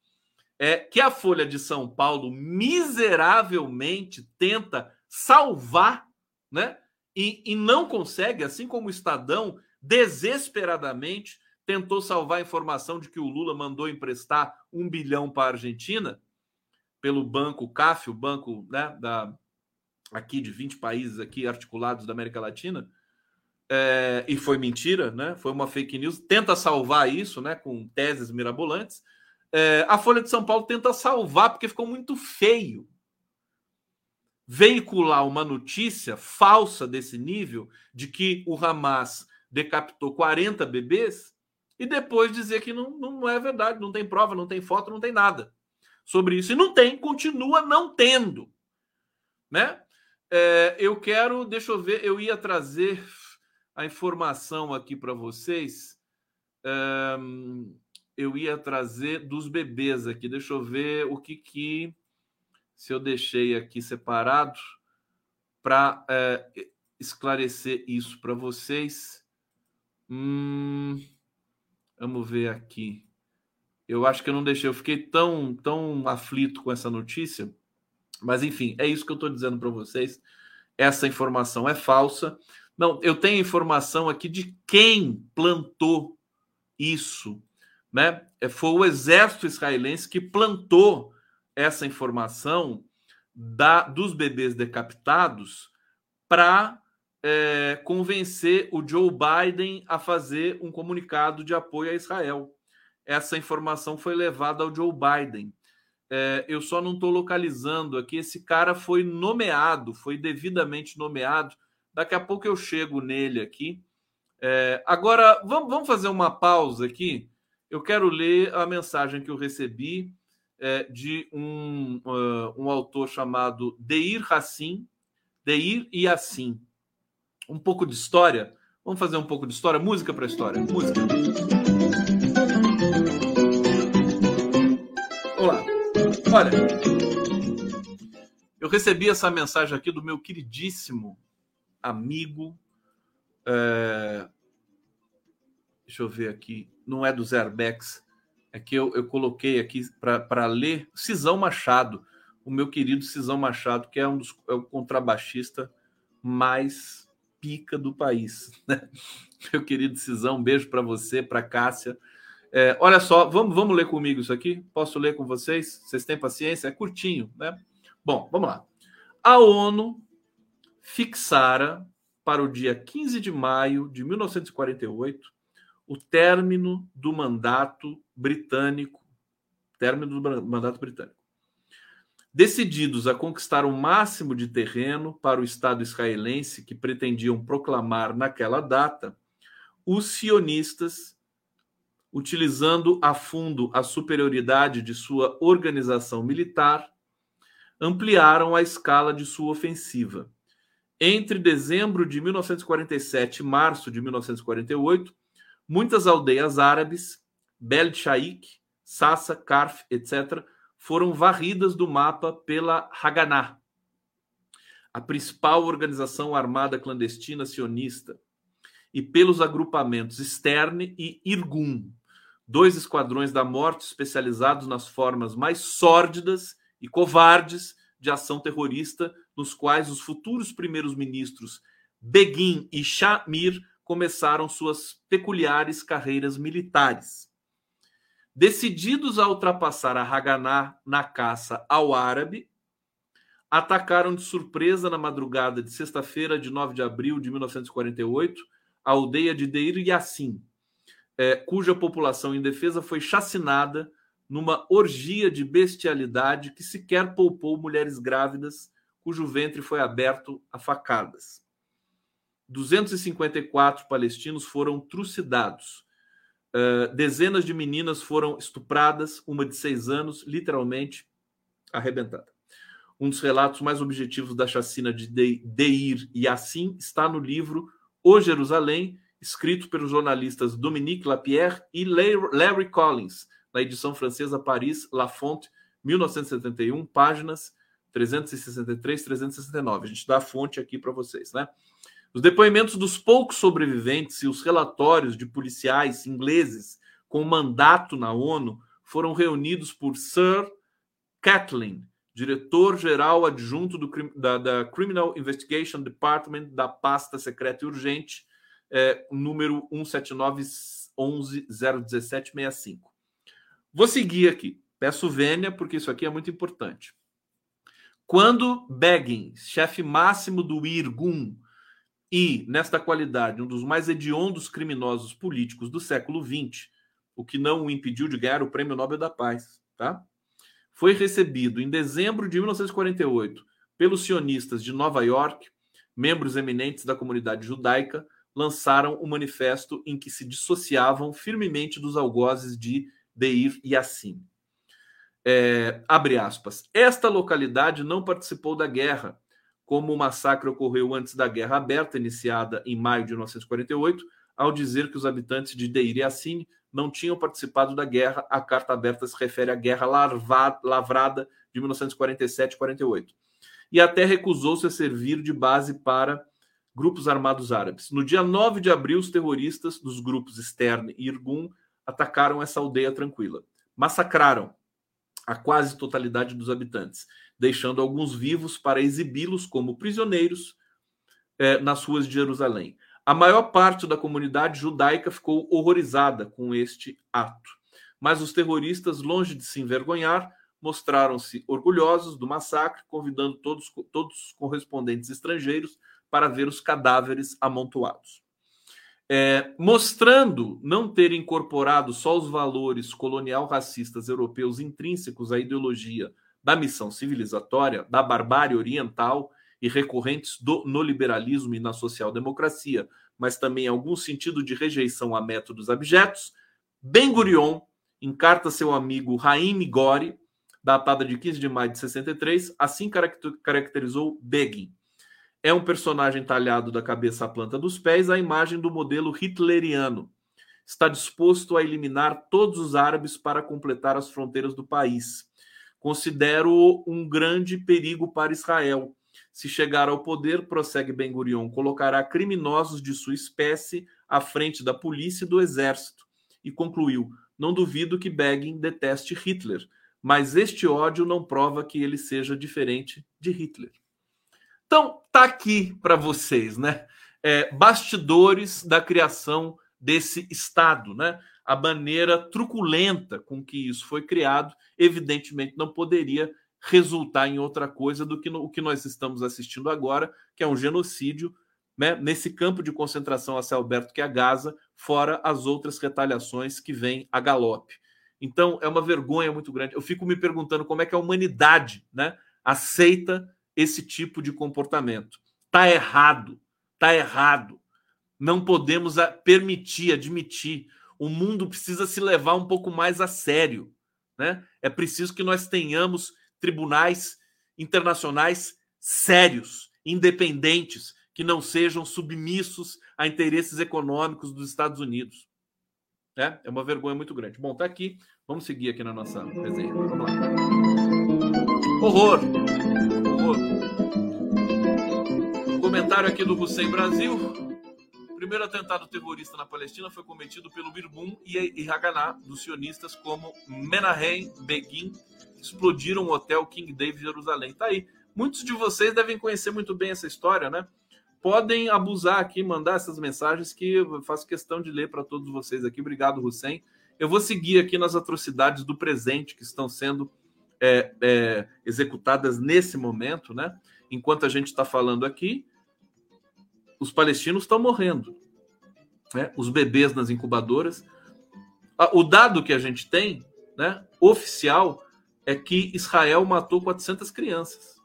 é que a Folha de São Paulo miseravelmente tenta salvar, né? E, e não consegue, assim como o Estadão desesperadamente tentou salvar a informação de que o Lula mandou emprestar um bilhão para a Argentina pelo banco CAF, o banco né, da, aqui de 20 países aqui articulados da América Latina, é, e foi mentira, né? Foi uma fake news. Tenta salvar isso, né? Com teses mirabolantes. É, a Folha de São Paulo tenta salvar porque ficou muito feio veicular uma notícia falsa desse nível de que o Hamas decapitou 40 bebês e depois dizer que não, não é verdade, não tem prova, não tem foto, não tem nada sobre isso. E não tem, continua não tendo. Né? É, eu quero, deixa eu ver, eu ia trazer a informação aqui para vocês. É, eu ia trazer dos bebês aqui. Deixa eu ver o que que se eu deixei aqui separado para é, esclarecer isso para vocês. Hum, vamos ver aqui. Eu acho que eu não deixei. Eu fiquei tão tão aflito com essa notícia mas enfim, é isso que eu estou dizendo para vocês. Essa informação é falsa. Não, eu tenho informação aqui de quem plantou isso, né? É, foi o exército israelense que plantou essa informação da, dos bebês decapitados para é, convencer o Joe Biden a fazer um comunicado de apoio a Israel. Essa informação foi levada ao Joe Biden. É, eu só não estou localizando aqui. Esse cara foi nomeado, foi devidamente nomeado. Daqui a pouco eu chego nele aqui. É, agora, vamos, vamos, fazer uma pausa aqui. Eu quero ler a mensagem que eu recebi é, de um, uh, um autor chamado Deir Hassim, Deir Yassin. Um pouco de história. Vamos fazer um pouco de história? Música para história. Música. Olha, eu recebi essa mensagem aqui do meu queridíssimo amigo. É... Deixa eu ver aqui. Não é do Zerbex. É que eu, eu coloquei aqui para ler Cisão Machado, o meu querido Cisão Machado, que é um dos é o contrabaixista mais pica do país. Né? Meu querido Cisão, um beijo para você, para Cássia. É, olha só, vamos, vamos ler comigo isso aqui? Posso ler com vocês? Vocês têm paciência? É curtinho, né? Bom, vamos lá. A ONU fixara para o dia 15 de maio de 1948 o término do mandato britânico, término do mandato britânico. Decididos a conquistar o máximo de terreno para o Estado israelense que pretendiam proclamar naquela data, os sionistas utilizando a fundo a superioridade de sua organização militar, ampliaram a escala de sua ofensiva. Entre dezembro de 1947 e março de 1948, muitas aldeias árabes, Bel Shaik, Sassa, Karf, etc., foram varridas do mapa pela Haganah, a principal organização armada clandestina sionista, e pelos agrupamentos Stern e Irgun, dois esquadrões da morte especializados nas formas mais sórdidas e covardes de ação terrorista nos quais os futuros primeiros ministros Begin e Shamir começaram suas peculiares carreiras militares. Decididos a ultrapassar a Haganá na caça ao árabe, atacaram de surpresa na madrugada de sexta-feira, de 9 de abril de 1948, a aldeia de Deir Yassin, é, cuja população indefesa foi chacinada numa orgia de bestialidade que sequer poupou mulheres grávidas, cujo ventre foi aberto a facadas. 254 palestinos foram trucidados. Uh, dezenas de meninas foram estupradas, uma de seis anos, literalmente arrebentada. Um dos relatos mais objetivos da chacina de Deir Assim está no livro O Jerusalém, escrito pelos jornalistas Dominique Lapierre e Larry Collins, na edição francesa Paris La Fonte, 1971, páginas 363 369. A gente dá a fonte aqui para vocês, né? Os depoimentos dos poucos sobreviventes e os relatórios de policiais ingleses com mandato na ONU foram reunidos por Sir Catlin, diretor-geral adjunto do, da, da, Criminal Investigation Department da pasta secreta e urgente, é, número 17911-01765. Vou seguir aqui. Peço vênia, porque isso aqui é muito importante. Quando Begin, chefe máximo do Irgun, e, nesta qualidade, um dos mais hediondos criminosos políticos do século XX, o que não o impediu de ganhar o Prêmio Nobel da Paz, tá? Foi recebido em dezembro de 1948 pelos sionistas de Nova York, membros eminentes da comunidade judaica, lançaram um manifesto em que se dissociavam firmemente dos algozes de Deir Assim. É, abre aspas. Esta localidade não participou da guerra, como o massacre ocorreu antes da Guerra Aberta, iniciada em maio de 1948, ao dizer que os habitantes de Deir e não tinham participado da guerra. A carta aberta se refere à Guerra Lavrada de 1947-48. E até recusou-se a servir de base para grupos armados árabes. No dia 9 de abril, os terroristas dos grupos Stern e Irgun atacaram essa aldeia tranquila. Massacraram a quase totalidade dos habitantes deixando alguns vivos para exibi-los como prisioneiros é, nas ruas de Jerusalém. A maior parte da comunidade judaica ficou horrorizada com este ato. Mas os terroristas, longe de se envergonhar, mostraram-se orgulhosos do massacre, convidando todos, todos os correspondentes estrangeiros para ver os cadáveres amontoados. É, mostrando não ter incorporado só os valores colonial racistas europeus intrínsecos à ideologia da missão civilizatória, da barbárie oriental e recorrentes do, no liberalismo e na social-democracia, mas também algum sentido de rejeição a métodos abjetos, Ben Gurion, em carta a seu amigo Raim Gori, datada de 15 de maio de 63, assim caracterizou Begin. É um personagem talhado da cabeça à planta dos pés, à imagem do modelo hitleriano. Está disposto a eliminar todos os árabes para completar as fronteiras do país Considero um grande perigo para Israel. Se chegar ao poder, prossegue Ben Gurion, colocará criminosos de sua espécie à frente da polícia e do exército. E concluiu: Não duvido que Begin deteste Hitler, mas este ódio não prova que ele seja diferente de Hitler. Então, tá aqui para vocês, né? É, bastidores da criação desse Estado, né? A maneira truculenta com que isso foi criado, evidentemente não poderia resultar em outra coisa do que no, o que nós estamos assistindo agora, que é um genocídio né, nesse campo de concentração a céu aberto que é a Gaza, fora as outras retaliações que vêm a galope. Então, é uma vergonha muito grande. Eu fico me perguntando como é que a humanidade né, aceita esse tipo de comportamento. Está errado, está errado. Não podemos permitir, admitir o mundo precisa se levar um pouco mais a sério. Né? É preciso que nós tenhamos tribunais internacionais sérios, independentes, que não sejam submissos a interesses econômicos dos Estados Unidos. É, é uma vergonha muito grande. Bom, tá aqui. Vamos seguir aqui na nossa resenha. Vamos lá. Horror! Horror! Comentário aqui do Hussein Brasil primeiro atentado terrorista na Palestina foi cometido pelo Birbum e Haganah, dos sionistas como Menahem Begin, explodiram o hotel King David Jerusalém. Tá aí. Muitos de vocês devem conhecer muito bem essa história, né? Podem abusar aqui, mandar essas mensagens que eu faço questão de ler para todos vocês aqui. Obrigado, Hussein. Eu vou seguir aqui nas atrocidades do presente que estão sendo é, é, executadas nesse momento, né? Enquanto a gente está falando aqui, os palestinos estão morrendo, né? Os bebês nas incubadoras. O dado que a gente tem, né, oficial, é que Israel matou 400 crianças.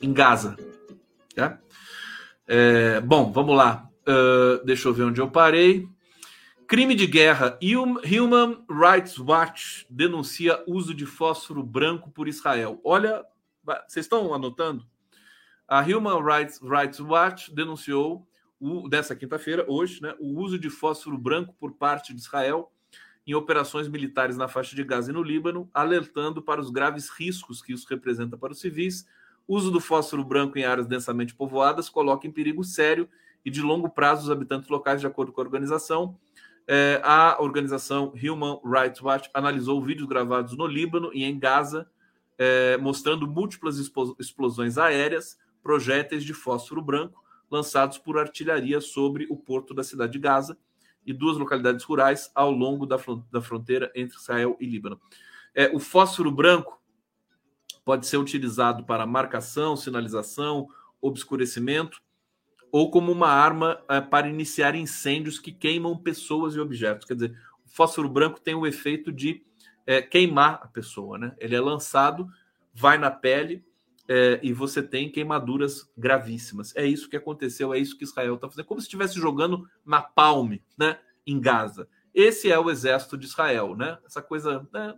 Em Gaza. Tá? É, bom, vamos lá. Uh, deixa eu ver onde eu parei. Crime de guerra. Human Rights Watch denuncia uso de fósforo branco por Israel. Olha, vocês estão anotando? A Human Rights, Rights Watch denunciou o, dessa quinta-feira, hoje, né, o uso de fósforo branco por parte de Israel em operações militares na faixa de Gaza e no Líbano, alertando para os graves riscos que isso representa para os civis. O uso do fósforo branco em áreas densamente povoadas coloca em perigo sério e de longo prazo os habitantes locais, de acordo com a organização. É, a organização Human Rights Watch analisou vídeos gravados no Líbano e em Gaza, é, mostrando múltiplas explosões aéreas, projéteis de fósforo branco lançados por artilharia sobre o porto da cidade de Gaza e duas localidades rurais ao longo da, da fronteira entre Israel e Líbano. É, o fósforo branco pode ser utilizado para marcação, sinalização, obscurecimento ou como uma arma é, para iniciar incêndios que queimam pessoas e objetos. Quer dizer, o fósforo branco tem o efeito de é, queimar a pessoa, né? Ele é lançado, vai na pele é, e você tem queimaduras gravíssimas. É isso que aconteceu, é isso que Israel está fazendo, como se estivesse jogando na palme, né, em Gaza. Esse é o exército de Israel, né? Essa coisa, né,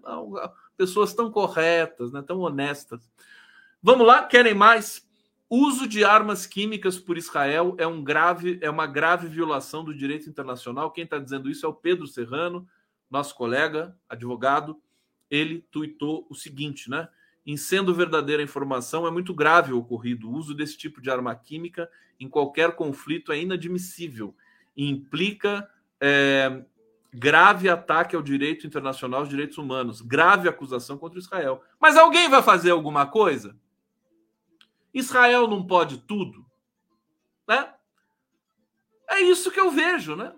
pessoas tão corretas, né, tão honestas. Vamos lá, querem mais? Uso de armas químicas por Israel é um grave, é uma grave violação do direito internacional. Quem está dizendo isso é o Pedro Serrano, nosso colega, advogado. Ele tuitou o seguinte, né? em sendo verdadeira informação, é muito grave o ocorrido. O uso desse tipo de arma química em qualquer conflito é inadmissível e implica é, grave ataque ao direito internacional, aos direitos humanos, grave acusação contra Israel. Mas alguém vai fazer alguma coisa? Israel não pode tudo, né? É isso que eu vejo, né?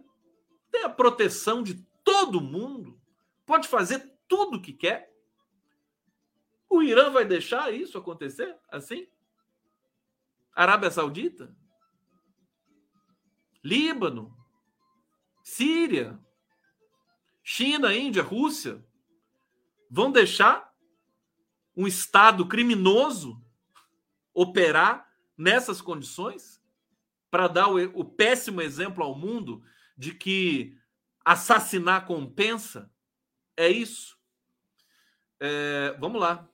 Tem a proteção de todo mundo, pode fazer tudo o que quer. O Irã vai deixar isso acontecer assim? Arábia Saudita? Líbano? Síria? China, Índia, Rússia? Vão deixar um Estado criminoso operar nessas condições? Para dar o, o péssimo exemplo ao mundo de que assassinar compensa? É isso? É, vamos lá.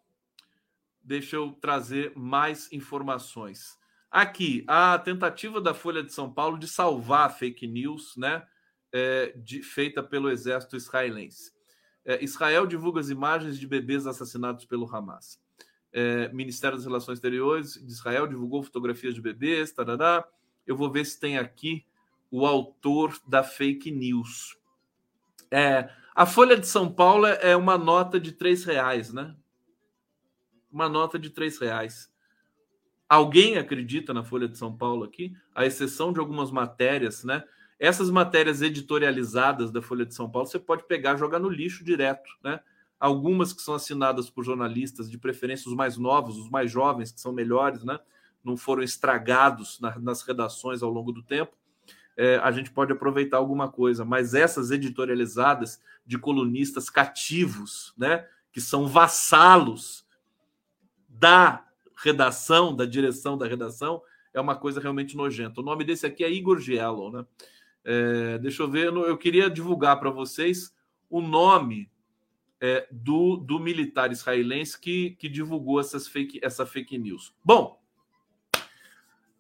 Deixa eu trazer mais informações. Aqui, a tentativa da Folha de São Paulo de salvar a fake news, né? É, de, feita pelo exército israelense. É, Israel divulga as imagens de bebês assassinados pelo Hamas. É, Ministério das Relações Exteriores de Israel divulgou fotografias de bebês. Tarará. Eu vou ver se tem aqui o autor da fake news. É, a Folha de São Paulo é uma nota de três reais, né? uma nota de três reais. Alguém acredita na Folha de São Paulo aqui, à exceção de algumas matérias, né? Essas matérias editorializadas da Folha de São Paulo você pode pegar jogar no lixo direto, né? Algumas que são assinadas por jornalistas, de preferência os mais novos, os mais jovens, que são melhores, né? Não foram estragados na, nas redações ao longo do tempo. É, a gente pode aproveitar alguma coisa, mas essas editorializadas de colunistas cativos, né? Que são vassalos da redação, da direção da redação, é uma coisa realmente nojenta. O nome desse aqui é Igor Giello, né? É, deixa eu ver, eu queria divulgar para vocês o nome é, do, do militar israelense que, que divulgou essas fake, essa fake news. Bom,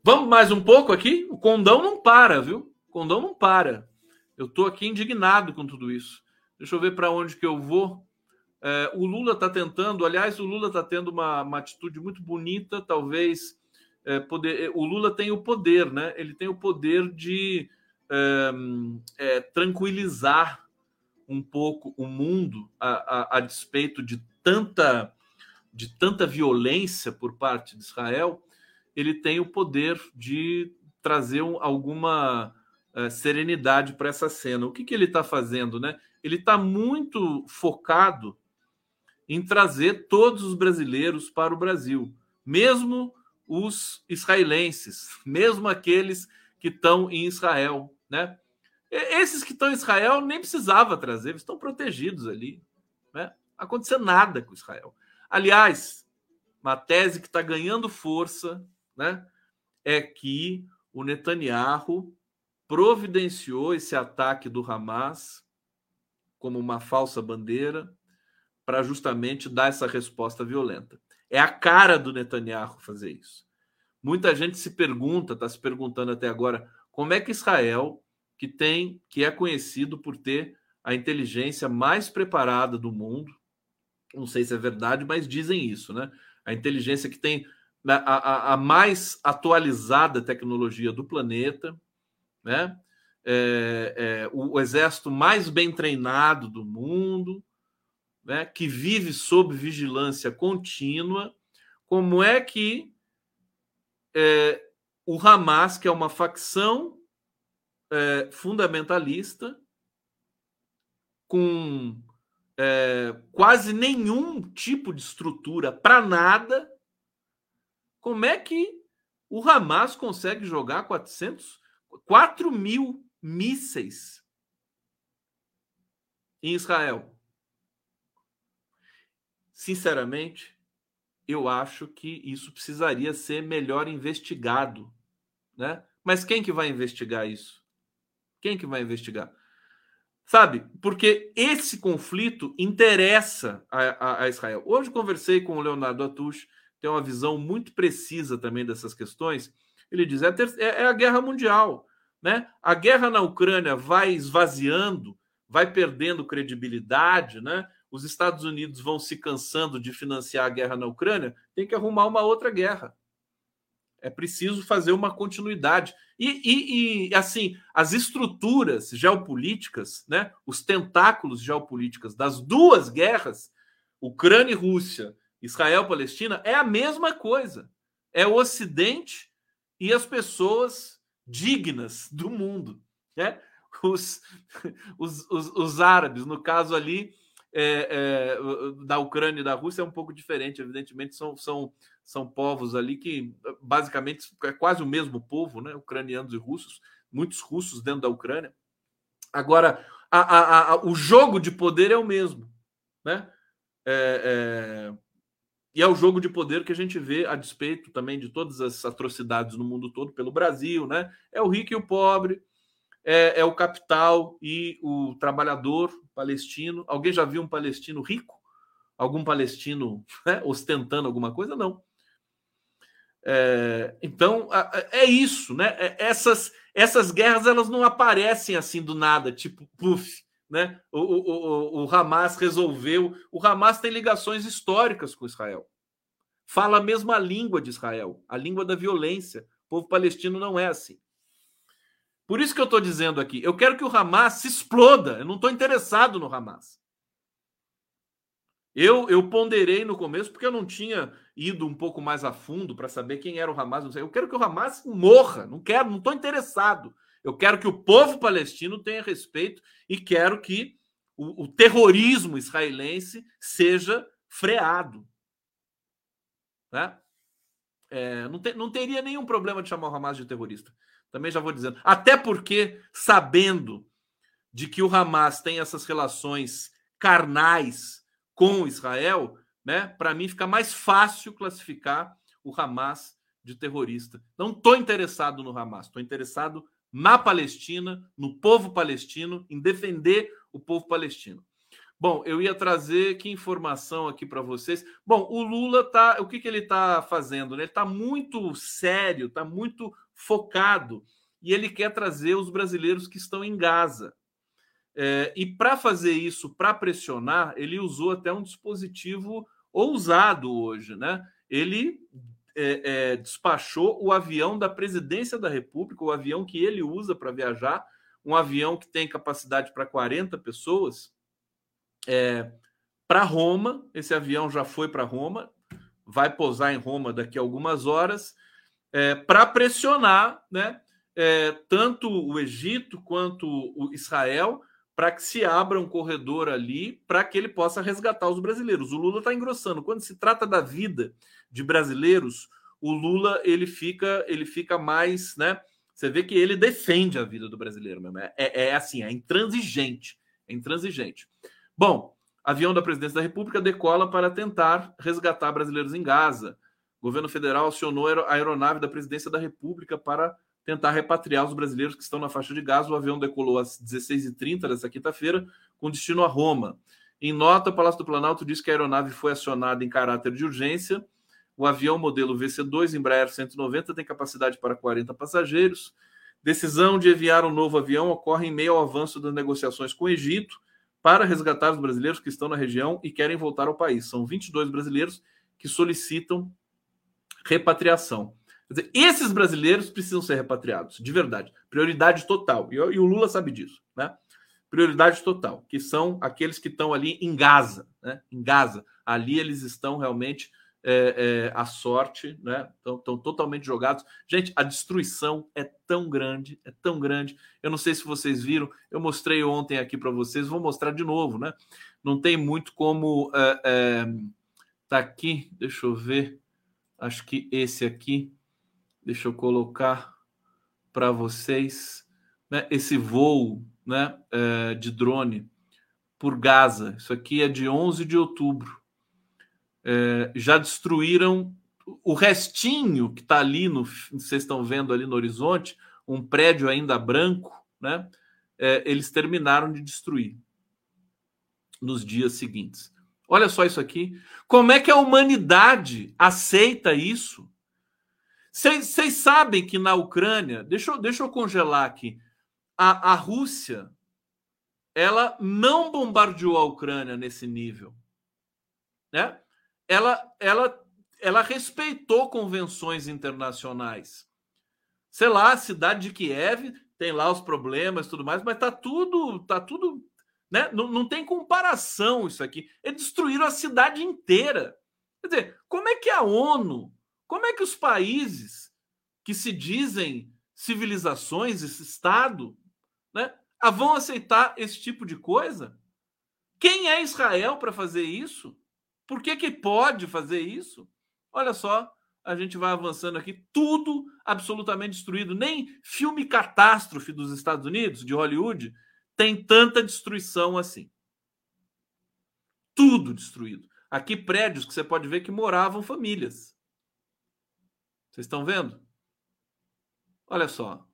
vamos mais um pouco aqui? O condão não para, viu? O condão não para. Eu estou aqui indignado com tudo isso. Deixa eu ver para onde que eu vou. É, o Lula está tentando, aliás, o Lula está tendo uma, uma, atitude muito bonita, talvez. É, poder, é, o Lula tem o poder, né? Ele tem o poder de é, é, tranquilizar um pouco o mundo a, a, a despeito de tanta de tanta violência por parte de Israel, ele tem o poder de trazer alguma uh, serenidade para essa cena. O que, que ele está fazendo, né? Ele está muito focado em trazer todos os brasileiros para o Brasil, mesmo os israelenses, mesmo aqueles que estão em Israel, né? Esses que estão em Israel nem precisava trazer, eles estão protegidos ali, né? Não aconteceu nada com Israel. Aliás, uma tese que está ganhando força, né? É que o Netanyahu providenciou esse ataque do Hamas como uma falsa bandeira para justamente dar essa resposta violenta. É a cara do Netanyahu fazer isso. Muita gente se pergunta, está se perguntando até agora, como é que Israel, que tem, que é conhecido por ter a inteligência mais preparada do mundo, não sei se é verdade, mas dizem isso, né? A inteligência que tem a, a, a mais atualizada tecnologia do planeta, né? É, é, o, o exército mais bem treinado do mundo, né, que vive sob vigilância contínua, como é que é, o Hamas, que é uma facção é, fundamentalista, com é, quase nenhum tipo de estrutura para nada, como é que o Hamas consegue jogar 400, 4 mil mísseis em Israel? Sinceramente, eu acho que isso precisaria ser melhor investigado, né? Mas quem que vai investigar isso? Quem que vai investigar? Sabe? Porque esse conflito interessa a, a, a Israel. Hoje conversei com o Leonardo Atush, tem uma visão muito precisa também dessas questões. Ele diz: é a, ter, é, é a guerra mundial. Né? A guerra na Ucrânia vai esvaziando, vai perdendo credibilidade, né? os Estados Unidos vão se cansando de financiar a guerra na Ucrânia, tem que arrumar uma outra guerra. É preciso fazer uma continuidade. E, e, e, assim, as estruturas geopolíticas, né, os tentáculos geopolíticos das duas guerras, Ucrânia e Rússia, Israel-Palestina, é a mesma coisa. É o Ocidente e as pessoas dignas do mundo. Né? Os, os, os, os árabes, no caso ali, é, é, da Ucrânia e da Rússia é um pouco diferente. Evidentemente, são, são, são povos ali que basicamente é quase o mesmo povo, né? Ucranianos e russos, muitos russos dentro da Ucrânia. Agora, a, a, a, o jogo de poder é o mesmo, né? É, é, e é o jogo de poder que a gente vê a despeito também de todas as atrocidades no mundo todo, pelo Brasil, né? É o rico e o pobre, é, é o capital e o trabalhador palestino. Alguém já viu um palestino rico? Algum palestino né, ostentando alguma coisa? Não. É, então é isso, né? É, essas, essas guerras elas não aparecem assim do nada, tipo puff, né? O, o, o, o Hamas resolveu. O Hamas tem ligações históricas com Israel, fala a mesma língua de Israel, a língua da violência. O povo palestino não é assim. Por isso que eu estou dizendo aqui, eu quero que o Hamas se exploda. Eu não estou interessado no Hamas. Eu, eu ponderei no começo porque eu não tinha ido um pouco mais a fundo para saber quem era o Hamas. Eu quero que o Hamas morra. Não quero, não estou interessado. Eu quero que o povo palestino tenha respeito e quero que o, o terrorismo israelense seja freado. Né? É, não, te, não teria nenhum problema de chamar o Hamas de terrorista. Também já vou dizendo. Até porque, sabendo de que o Hamas tem essas relações carnais com Israel, né? Para mim fica mais fácil classificar o Hamas de terrorista. Não estou interessado no Hamas, estou interessado na Palestina, no povo palestino, em defender o povo palestino. Bom, eu ia trazer que informação aqui para vocês. Bom, o Lula tá, o que, que ele está fazendo? Né? Ele está muito sério, está muito focado e ele quer trazer os brasileiros que estão em Gaza. É, e para fazer isso, para pressionar, ele usou até um dispositivo ousado hoje, né? Ele é, é, despachou o avião da presidência da República, o avião que ele usa para viajar, um avião que tem capacidade para 40 pessoas, é, para Roma. Esse avião já foi para Roma, vai pousar em Roma daqui a algumas horas, é, para pressionar né, é, tanto o Egito quanto o Israel para que se abra um corredor ali para que ele possa resgatar os brasileiros. O Lula está engrossando. Quando se trata da vida de brasileiros, o Lula ele fica ele fica mais, né? Você vê que ele defende a vida do brasileiro mesmo. É, é, é assim, é intransigente. É intransigente. Bom, avião da presidência da República decola para tentar resgatar brasileiros em Gaza. O governo federal acionou a aeronave da presidência da República para tentar repatriar os brasileiros que estão na faixa de Gaza. O avião decolou às 16h30 dessa quinta-feira, com destino a Roma. Em nota, o Palácio do Planalto diz que a aeronave foi acionada em caráter de urgência. O avião modelo VC2 Embraer 190 tem capacidade para 40 passageiros. Decisão de enviar um novo avião ocorre em meio ao avanço das negociações com o Egito para resgatar os brasileiros que estão na região e querem voltar ao país. São 22 brasileiros que solicitam repatriação. Dizer, esses brasileiros precisam ser repatriados, de verdade. Prioridade total. E, e o Lula sabe disso, né? Prioridade total, que são aqueles que estão ali em Gaza, né? Em Gaza. Ali eles estão realmente é, é, a sorte, né? Estão, estão totalmente jogados. Gente, a destruição é tão grande, é tão grande. Eu não sei se vocês viram, eu mostrei ontem aqui para vocês, vou mostrar de novo, né? Não tem muito como. É, é, tá aqui, deixa eu ver. Acho que esse aqui, deixa eu colocar para vocês, né? Esse voo, né? É, de drone por Gaza. Isso aqui é de 11 de outubro é, já destruíram o restinho que está ali, no, vocês estão vendo ali no horizonte, um prédio ainda branco, né? É, eles terminaram de destruir nos dias seguintes. Olha só isso aqui. Como é que a humanidade aceita isso? Vocês sabem que na Ucrânia, deixa eu, deixa eu congelar aqui, a, a Rússia ela não bombardeou a Ucrânia nesse nível. Né? Ela, ela, ela respeitou convenções internacionais. Sei lá, a cidade de Kiev tem lá os problemas tudo mais, mas tá tudo, tá tudo, né? Não, não tem comparação isso aqui. Eles destruíram a cidade inteira. Quer dizer, como é que a ONU, como é que os países que se dizem civilizações, esse Estado, né, vão aceitar esse tipo de coisa? Quem é Israel para fazer isso? Por que, que pode fazer isso? Olha só, a gente vai avançando aqui, tudo absolutamente destruído. Nem filme catástrofe dos Estados Unidos, de Hollywood, tem tanta destruição assim. Tudo destruído. Aqui, prédios que você pode ver que moravam famílias. Vocês estão vendo? Olha só.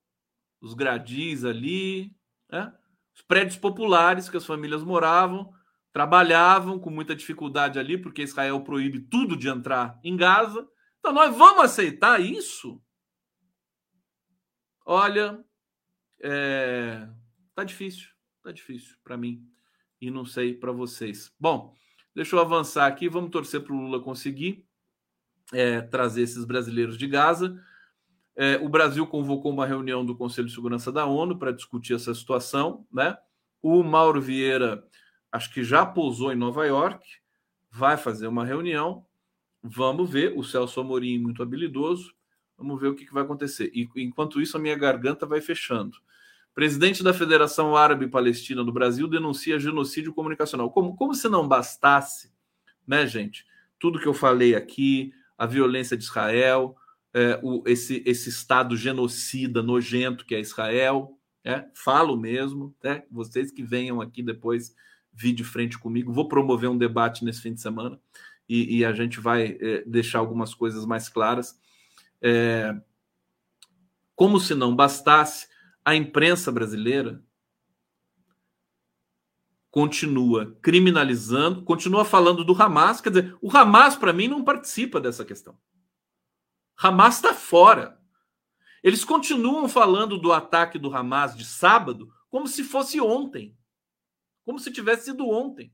Os gradis ali, né? os prédios populares que as famílias moravam, trabalhavam com muita dificuldade ali, porque Israel proíbe tudo de entrar em Gaza. Então nós vamos aceitar isso? Olha, é... tá difícil, tá difícil para mim e não sei para vocês. Bom, deixa eu avançar aqui, vamos torcer para o Lula conseguir é, trazer esses brasileiros de Gaza. É, o Brasil convocou uma reunião do Conselho de Segurança da ONU para discutir essa situação, né? O Mauro Vieira acho que já pousou em Nova York, vai fazer uma reunião. Vamos ver. O Celso Amorim, muito habilidoso. Vamos ver o que, vai acontecer. E enquanto isso, a minha garganta vai fechando. Presidente da Federação Árabe Palestina do Brasil denuncia genocídio comunicacional. Como, como se não bastasse, né, gente? Tudo que eu falei aqui, a violência de Israel, é, o, esse, esse Estado genocida, nojento que é Israel. É, falo mesmo, né? vocês que venham aqui depois vir de frente comigo. Vou promover um debate nesse fim de semana e, e a gente vai é, deixar algumas coisas mais claras. É, como se não bastasse, a imprensa brasileira continua criminalizando, continua falando do Hamas. Quer dizer, o Hamas, para mim, não participa dessa questão. Hamas está fora. Eles continuam falando do ataque do Hamas de sábado como se fosse ontem como se tivesse sido ontem.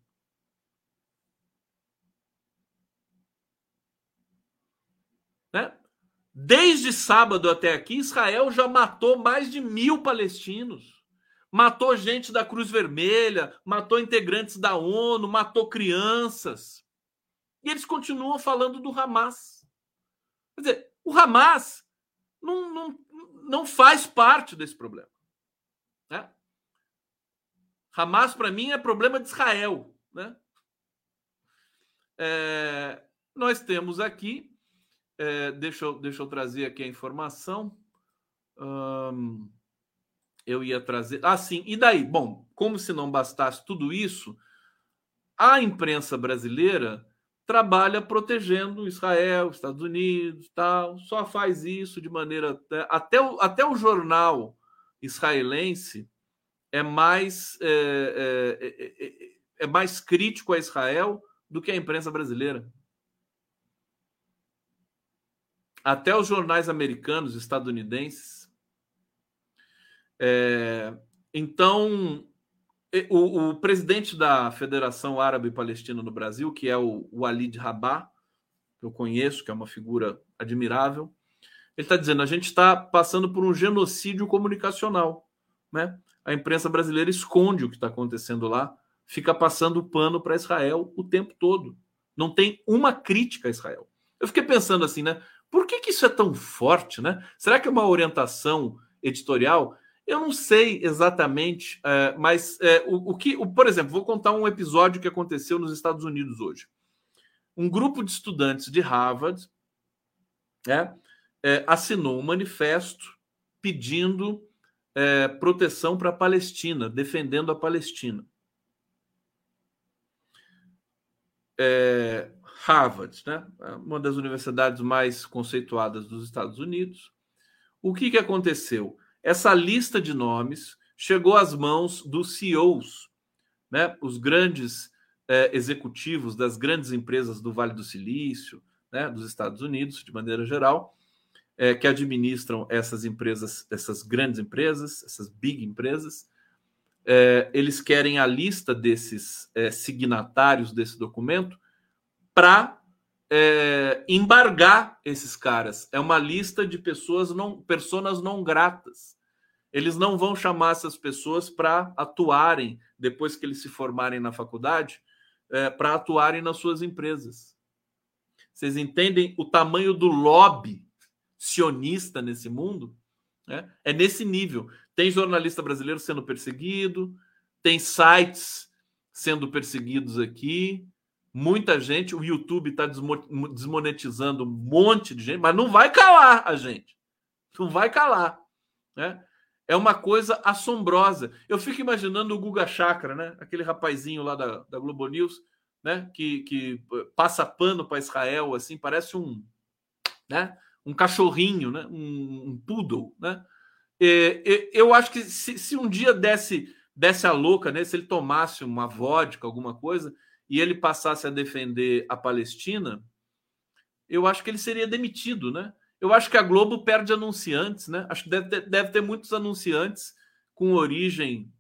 Né? Desde sábado até aqui, Israel já matou mais de mil palestinos, matou gente da Cruz Vermelha, matou integrantes da ONU, matou crianças. E eles continuam falando do Hamas. Quer dizer, o Hamas não, não, não faz parte desse problema. Né? Hamas, para mim, é problema de Israel. Né? É, nós temos aqui, é, deixa, eu, deixa eu trazer aqui a informação. Hum, eu ia trazer. Ah, sim. E daí? Bom, como se não bastasse tudo isso, a imprensa brasileira trabalha protegendo Israel, Estados Unidos, tal. Só faz isso de maneira até o, até o jornal israelense é mais é, é, é, mais crítico a Israel do que a imprensa brasileira. Até os jornais americanos, estadunidenses, é, então, o, o, presidente da Federação Árabe Palestina no Brasil, que é o Walid Rabah, que eu conheço, que é uma figura admirável, ele está dizendo: a gente está passando por um genocídio comunicacional. Né? A imprensa brasileira esconde o que está acontecendo lá, fica passando pano para Israel o tempo todo. Não tem uma crítica a Israel. Eu fiquei pensando assim, né? Por que, que isso é tão forte, né? Será que é uma orientação editorial? Eu não sei exatamente, é, mas é, o, o, que, o, por exemplo, vou contar um episódio que aconteceu nos Estados Unidos hoje. Um grupo de estudantes de Harvard é, é assinou um manifesto pedindo é, proteção para a Palestina, defendendo a Palestina. É, Harvard, né, uma das universidades mais conceituadas dos Estados Unidos. O que, que aconteceu? Essa lista de nomes chegou às mãos dos CEOs, né, os grandes é, executivos das grandes empresas do Vale do Silício, né, dos Estados Unidos, de maneira geral, é, que administram essas empresas, essas grandes empresas, essas big empresas. É, eles querem a lista desses é, signatários desse documento para é, embargar esses caras. É uma lista de pessoas não, personas não gratas. Eles não vão chamar essas pessoas para atuarem depois que eles se formarem na faculdade, é, para atuarem nas suas empresas. Vocês entendem o tamanho do lobby sionista nesse mundo? É, é nesse nível. Tem jornalista brasileiro sendo perseguido, tem sites sendo perseguidos aqui, muita gente. O YouTube está desmonetizando um monte de gente, mas não vai calar a gente. Não vai calar. Né? É uma coisa assombrosa. Eu fico imaginando o Guga Chakra, né? Aquele rapazinho lá da, da Globo News, né? Que, que passa pano para Israel, assim, parece um, né? Um cachorrinho, né? Um, um poodle, né? E, eu acho que se, se um dia desse, desse a louca, né? Se ele tomasse uma vodka, alguma coisa, e ele passasse a defender a Palestina, eu acho que ele seria demitido, né? Eu acho que a Globo perde anunciantes, né? Acho que deve ter, deve ter muitos anunciantes com origem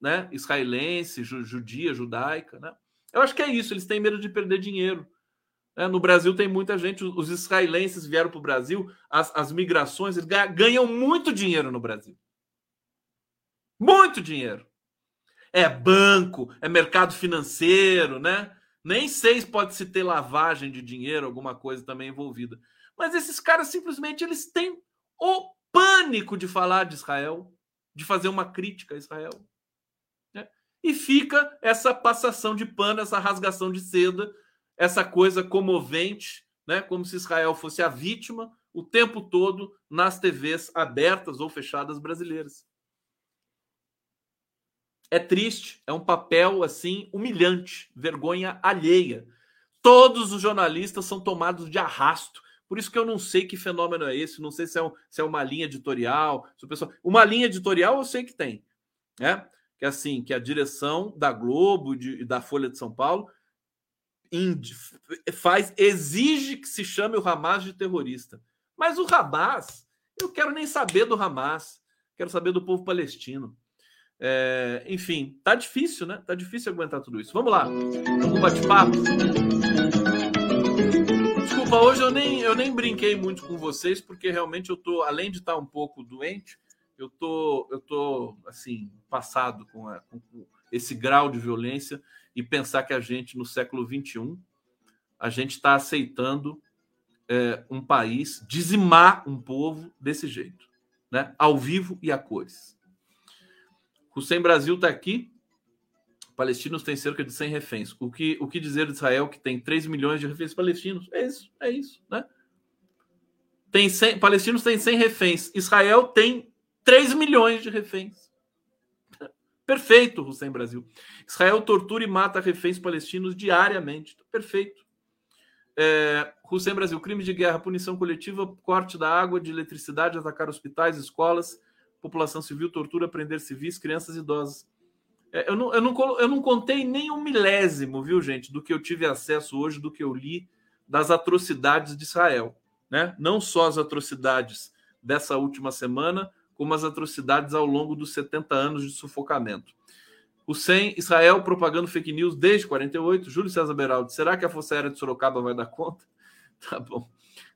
né, israelense, judia, judaica, né? Eu acho que é isso, eles têm medo de perder dinheiro. Né? No Brasil tem muita gente, os israelenses vieram para o Brasil, as, as migrações, eles ganham muito dinheiro no Brasil. Muito dinheiro. É banco, é mercado financeiro, né? Nem sei se pode se ter lavagem de dinheiro, alguma coisa também envolvida. Mas esses caras simplesmente eles têm o pânico de falar de Israel, de fazer uma crítica a Israel. Né? E fica essa passação de pano, essa rasgação de seda, essa coisa comovente, né? como se Israel fosse a vítima o tempo todo nas TVs abertas ou fechadas brasileiras. É triste, é um papel assim humilhante, vergonha alheia. Todos os jornalistas são tomados de arrasto por isso que eu não sei que fenômeno é esse, não sei se é, um, se é uma linha editorial. Se pessoal... Uma linha editorial eu sei que tem, né? Que é assim, que a direção da Globo e da Folha de São Paulo faz, exige que se chame o Hamas de terrorista. Mas o Hamas, eu quero nem saber do Hamas, quero saber do povo palestino. É, enfim, tá difícil, né? Tá difícil aguentar tudo isso. Vamos lá, vamos bate-papo. Desculpa, hoje eu nem, eu nem brinquei muito com vocês, porque realmente eu tô, além de estar um pouco doente, Eu tô, eu tô assim passado com, a, com esse grau de violência e pensar que a gente no século 21 a gente está aceitando é, um país dizimar um povo desse jeito, né? Ao vivo e a cores. Hussein Brasil está aqui. Palestinos têm cerca de 100 reféns. O que, o que dizer de Israel que tem 3 milhões de reféns palestinos? É isso, é isso, né? Tem 100, palestinos têm 100 reféns. Israel tem 3 milhões de reféns. Perfeito, Hussein Brasil. Israel tortura e mata reféns palestinos diariamente. Perfeito. É, Hussein Brasil, crime de guerra, punição coletiva, corte da água, de eletricidade, atacar hospitais, escolas, população civil, tortura, prender civis, crianças e idosos. É, eu, não, eu, não, eu não contei nem um milésimo, viu, gente, do que eu tive acesso hoje, do que eu li das atrocidades de Israel. Né? Não só as atrocidades dessa última semana, como as atrocidades ao longo dos 70 anos de sufocamento. Hussein, Israel propagando fake news desde 48. Júlio César Beraldi, será que a Força Aérea de Sorocaba vai dar conta? Tá bom.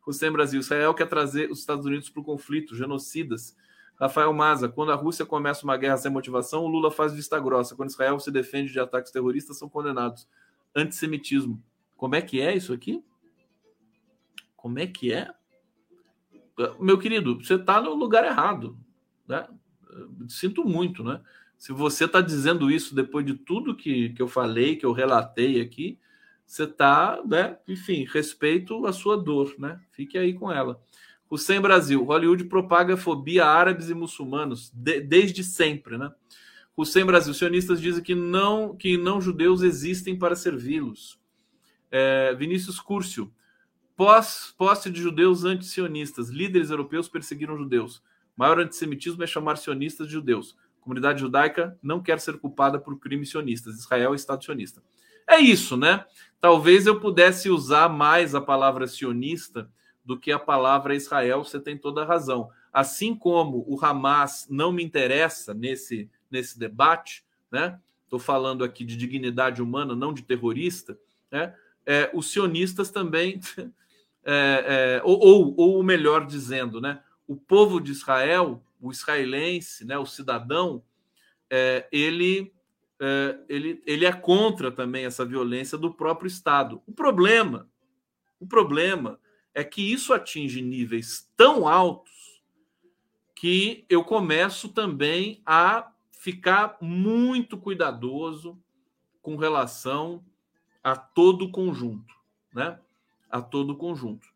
Hussein Brasil, Israel quer trazer os Estados Unidos para o conflito, genocidas. Rafael Maza, quando a Rússia começa uma guerra sem motivação, o Lula faz vista grossa. Quando Israel se defende de ataques terroristas, são condenados. Antissemitismo. Como é que é isso aqui? Como é que é? Meu querido, você está no lugar errado. Né? Sinto muito, né? Se você está dizendo isso depois de tudo que, que eu falei, que eu relatei aqui, você está, né? Enfim, respeito a sua dor, né? Fique aí com ela. O Sem Brasil, Hollywood propaga fobia a árabes e muçulmanos de, desde sempre, né? O Sem Brasil, sionistas dizem que não que não judeus existem para servi-los. É, Vinícius Curcio, pós posse de judeus anti-sionistas, líderes europeus perseguiram judeus. Maior antissemitismo é chamar sionistas de judeus comunidade judaica não quer ser culpada por crimes sionistas. Israel é Estado sionista. É isso, né? Talvez eu pudesse usar mais a palavra sionista do que a palavra Israel, você tem toda a razão. Assim como o Hamas não me interessa nesse, nesse debate, né? Estou falando aqui de dignidade humana, não de terrorista, né? É, os sionistas também, é, é, ou, ou, ou melhor dizendo, né? O povo de Israel o israelense, né, o cidadão, é, ele, é, ele, ele é contra também essa violência do próprio Estado. O problema, o problema é que isso atinge níveis tão altos que eu começo também a ficar muito cuidadoso com relação a todo o conjunto, né? A todo o conjunto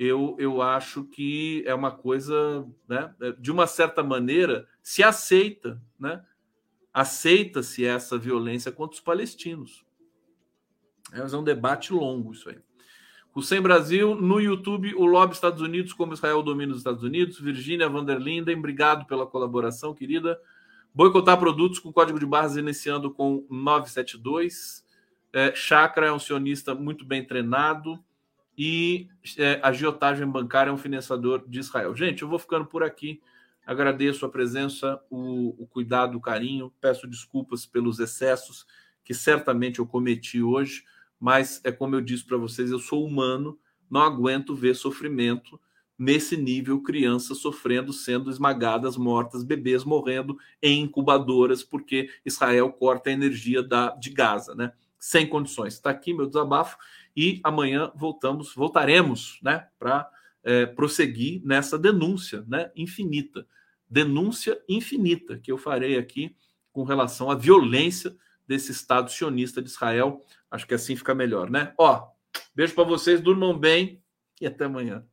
eu, eu acho que é uma coisa, né, de uma certa maneira, se aceita, né? Aceita-se essa violência contra os palestinos. É um debate longo isso aí. O Sem Brasil, no YouTube, o Lobby Estados Unidos, como Israel domina os Estados Unidos. Virgínia Vanderlinden, obrigado pela colaboração, querida. Boicotar produtos com código de barras iniciando com 972. É, Chakra é um sionista muito bem treinado e é, a agiotagem bancária é um financiador de Israel. Gente, eu vou ficando por aqui. Agradeço a presença, o, o cuidado, o carinho. Peço desculpas pelos excessos que certamente eu cometi hoje, mas é como eu disse para vocês, eu sou humano, não aguento ver sofrimento nesse nível, crianças sofrendo, sendo esmagadas, mortas, bebês morrendo em incubadoras, porque Israel corta a energia da, de Gaza, né? Sem condições. Está aqui meu desabafo e amanhã voltamos, voltaremos, né, para é, prosseguir nessa denúncia, né, infinita, denúncia infinita que eu farei aqui com relação à violência desse Estado sionista de Israel. Acho que assim fica melhor, né? Ó, beijo para vocês, durmam bem e até amanhã.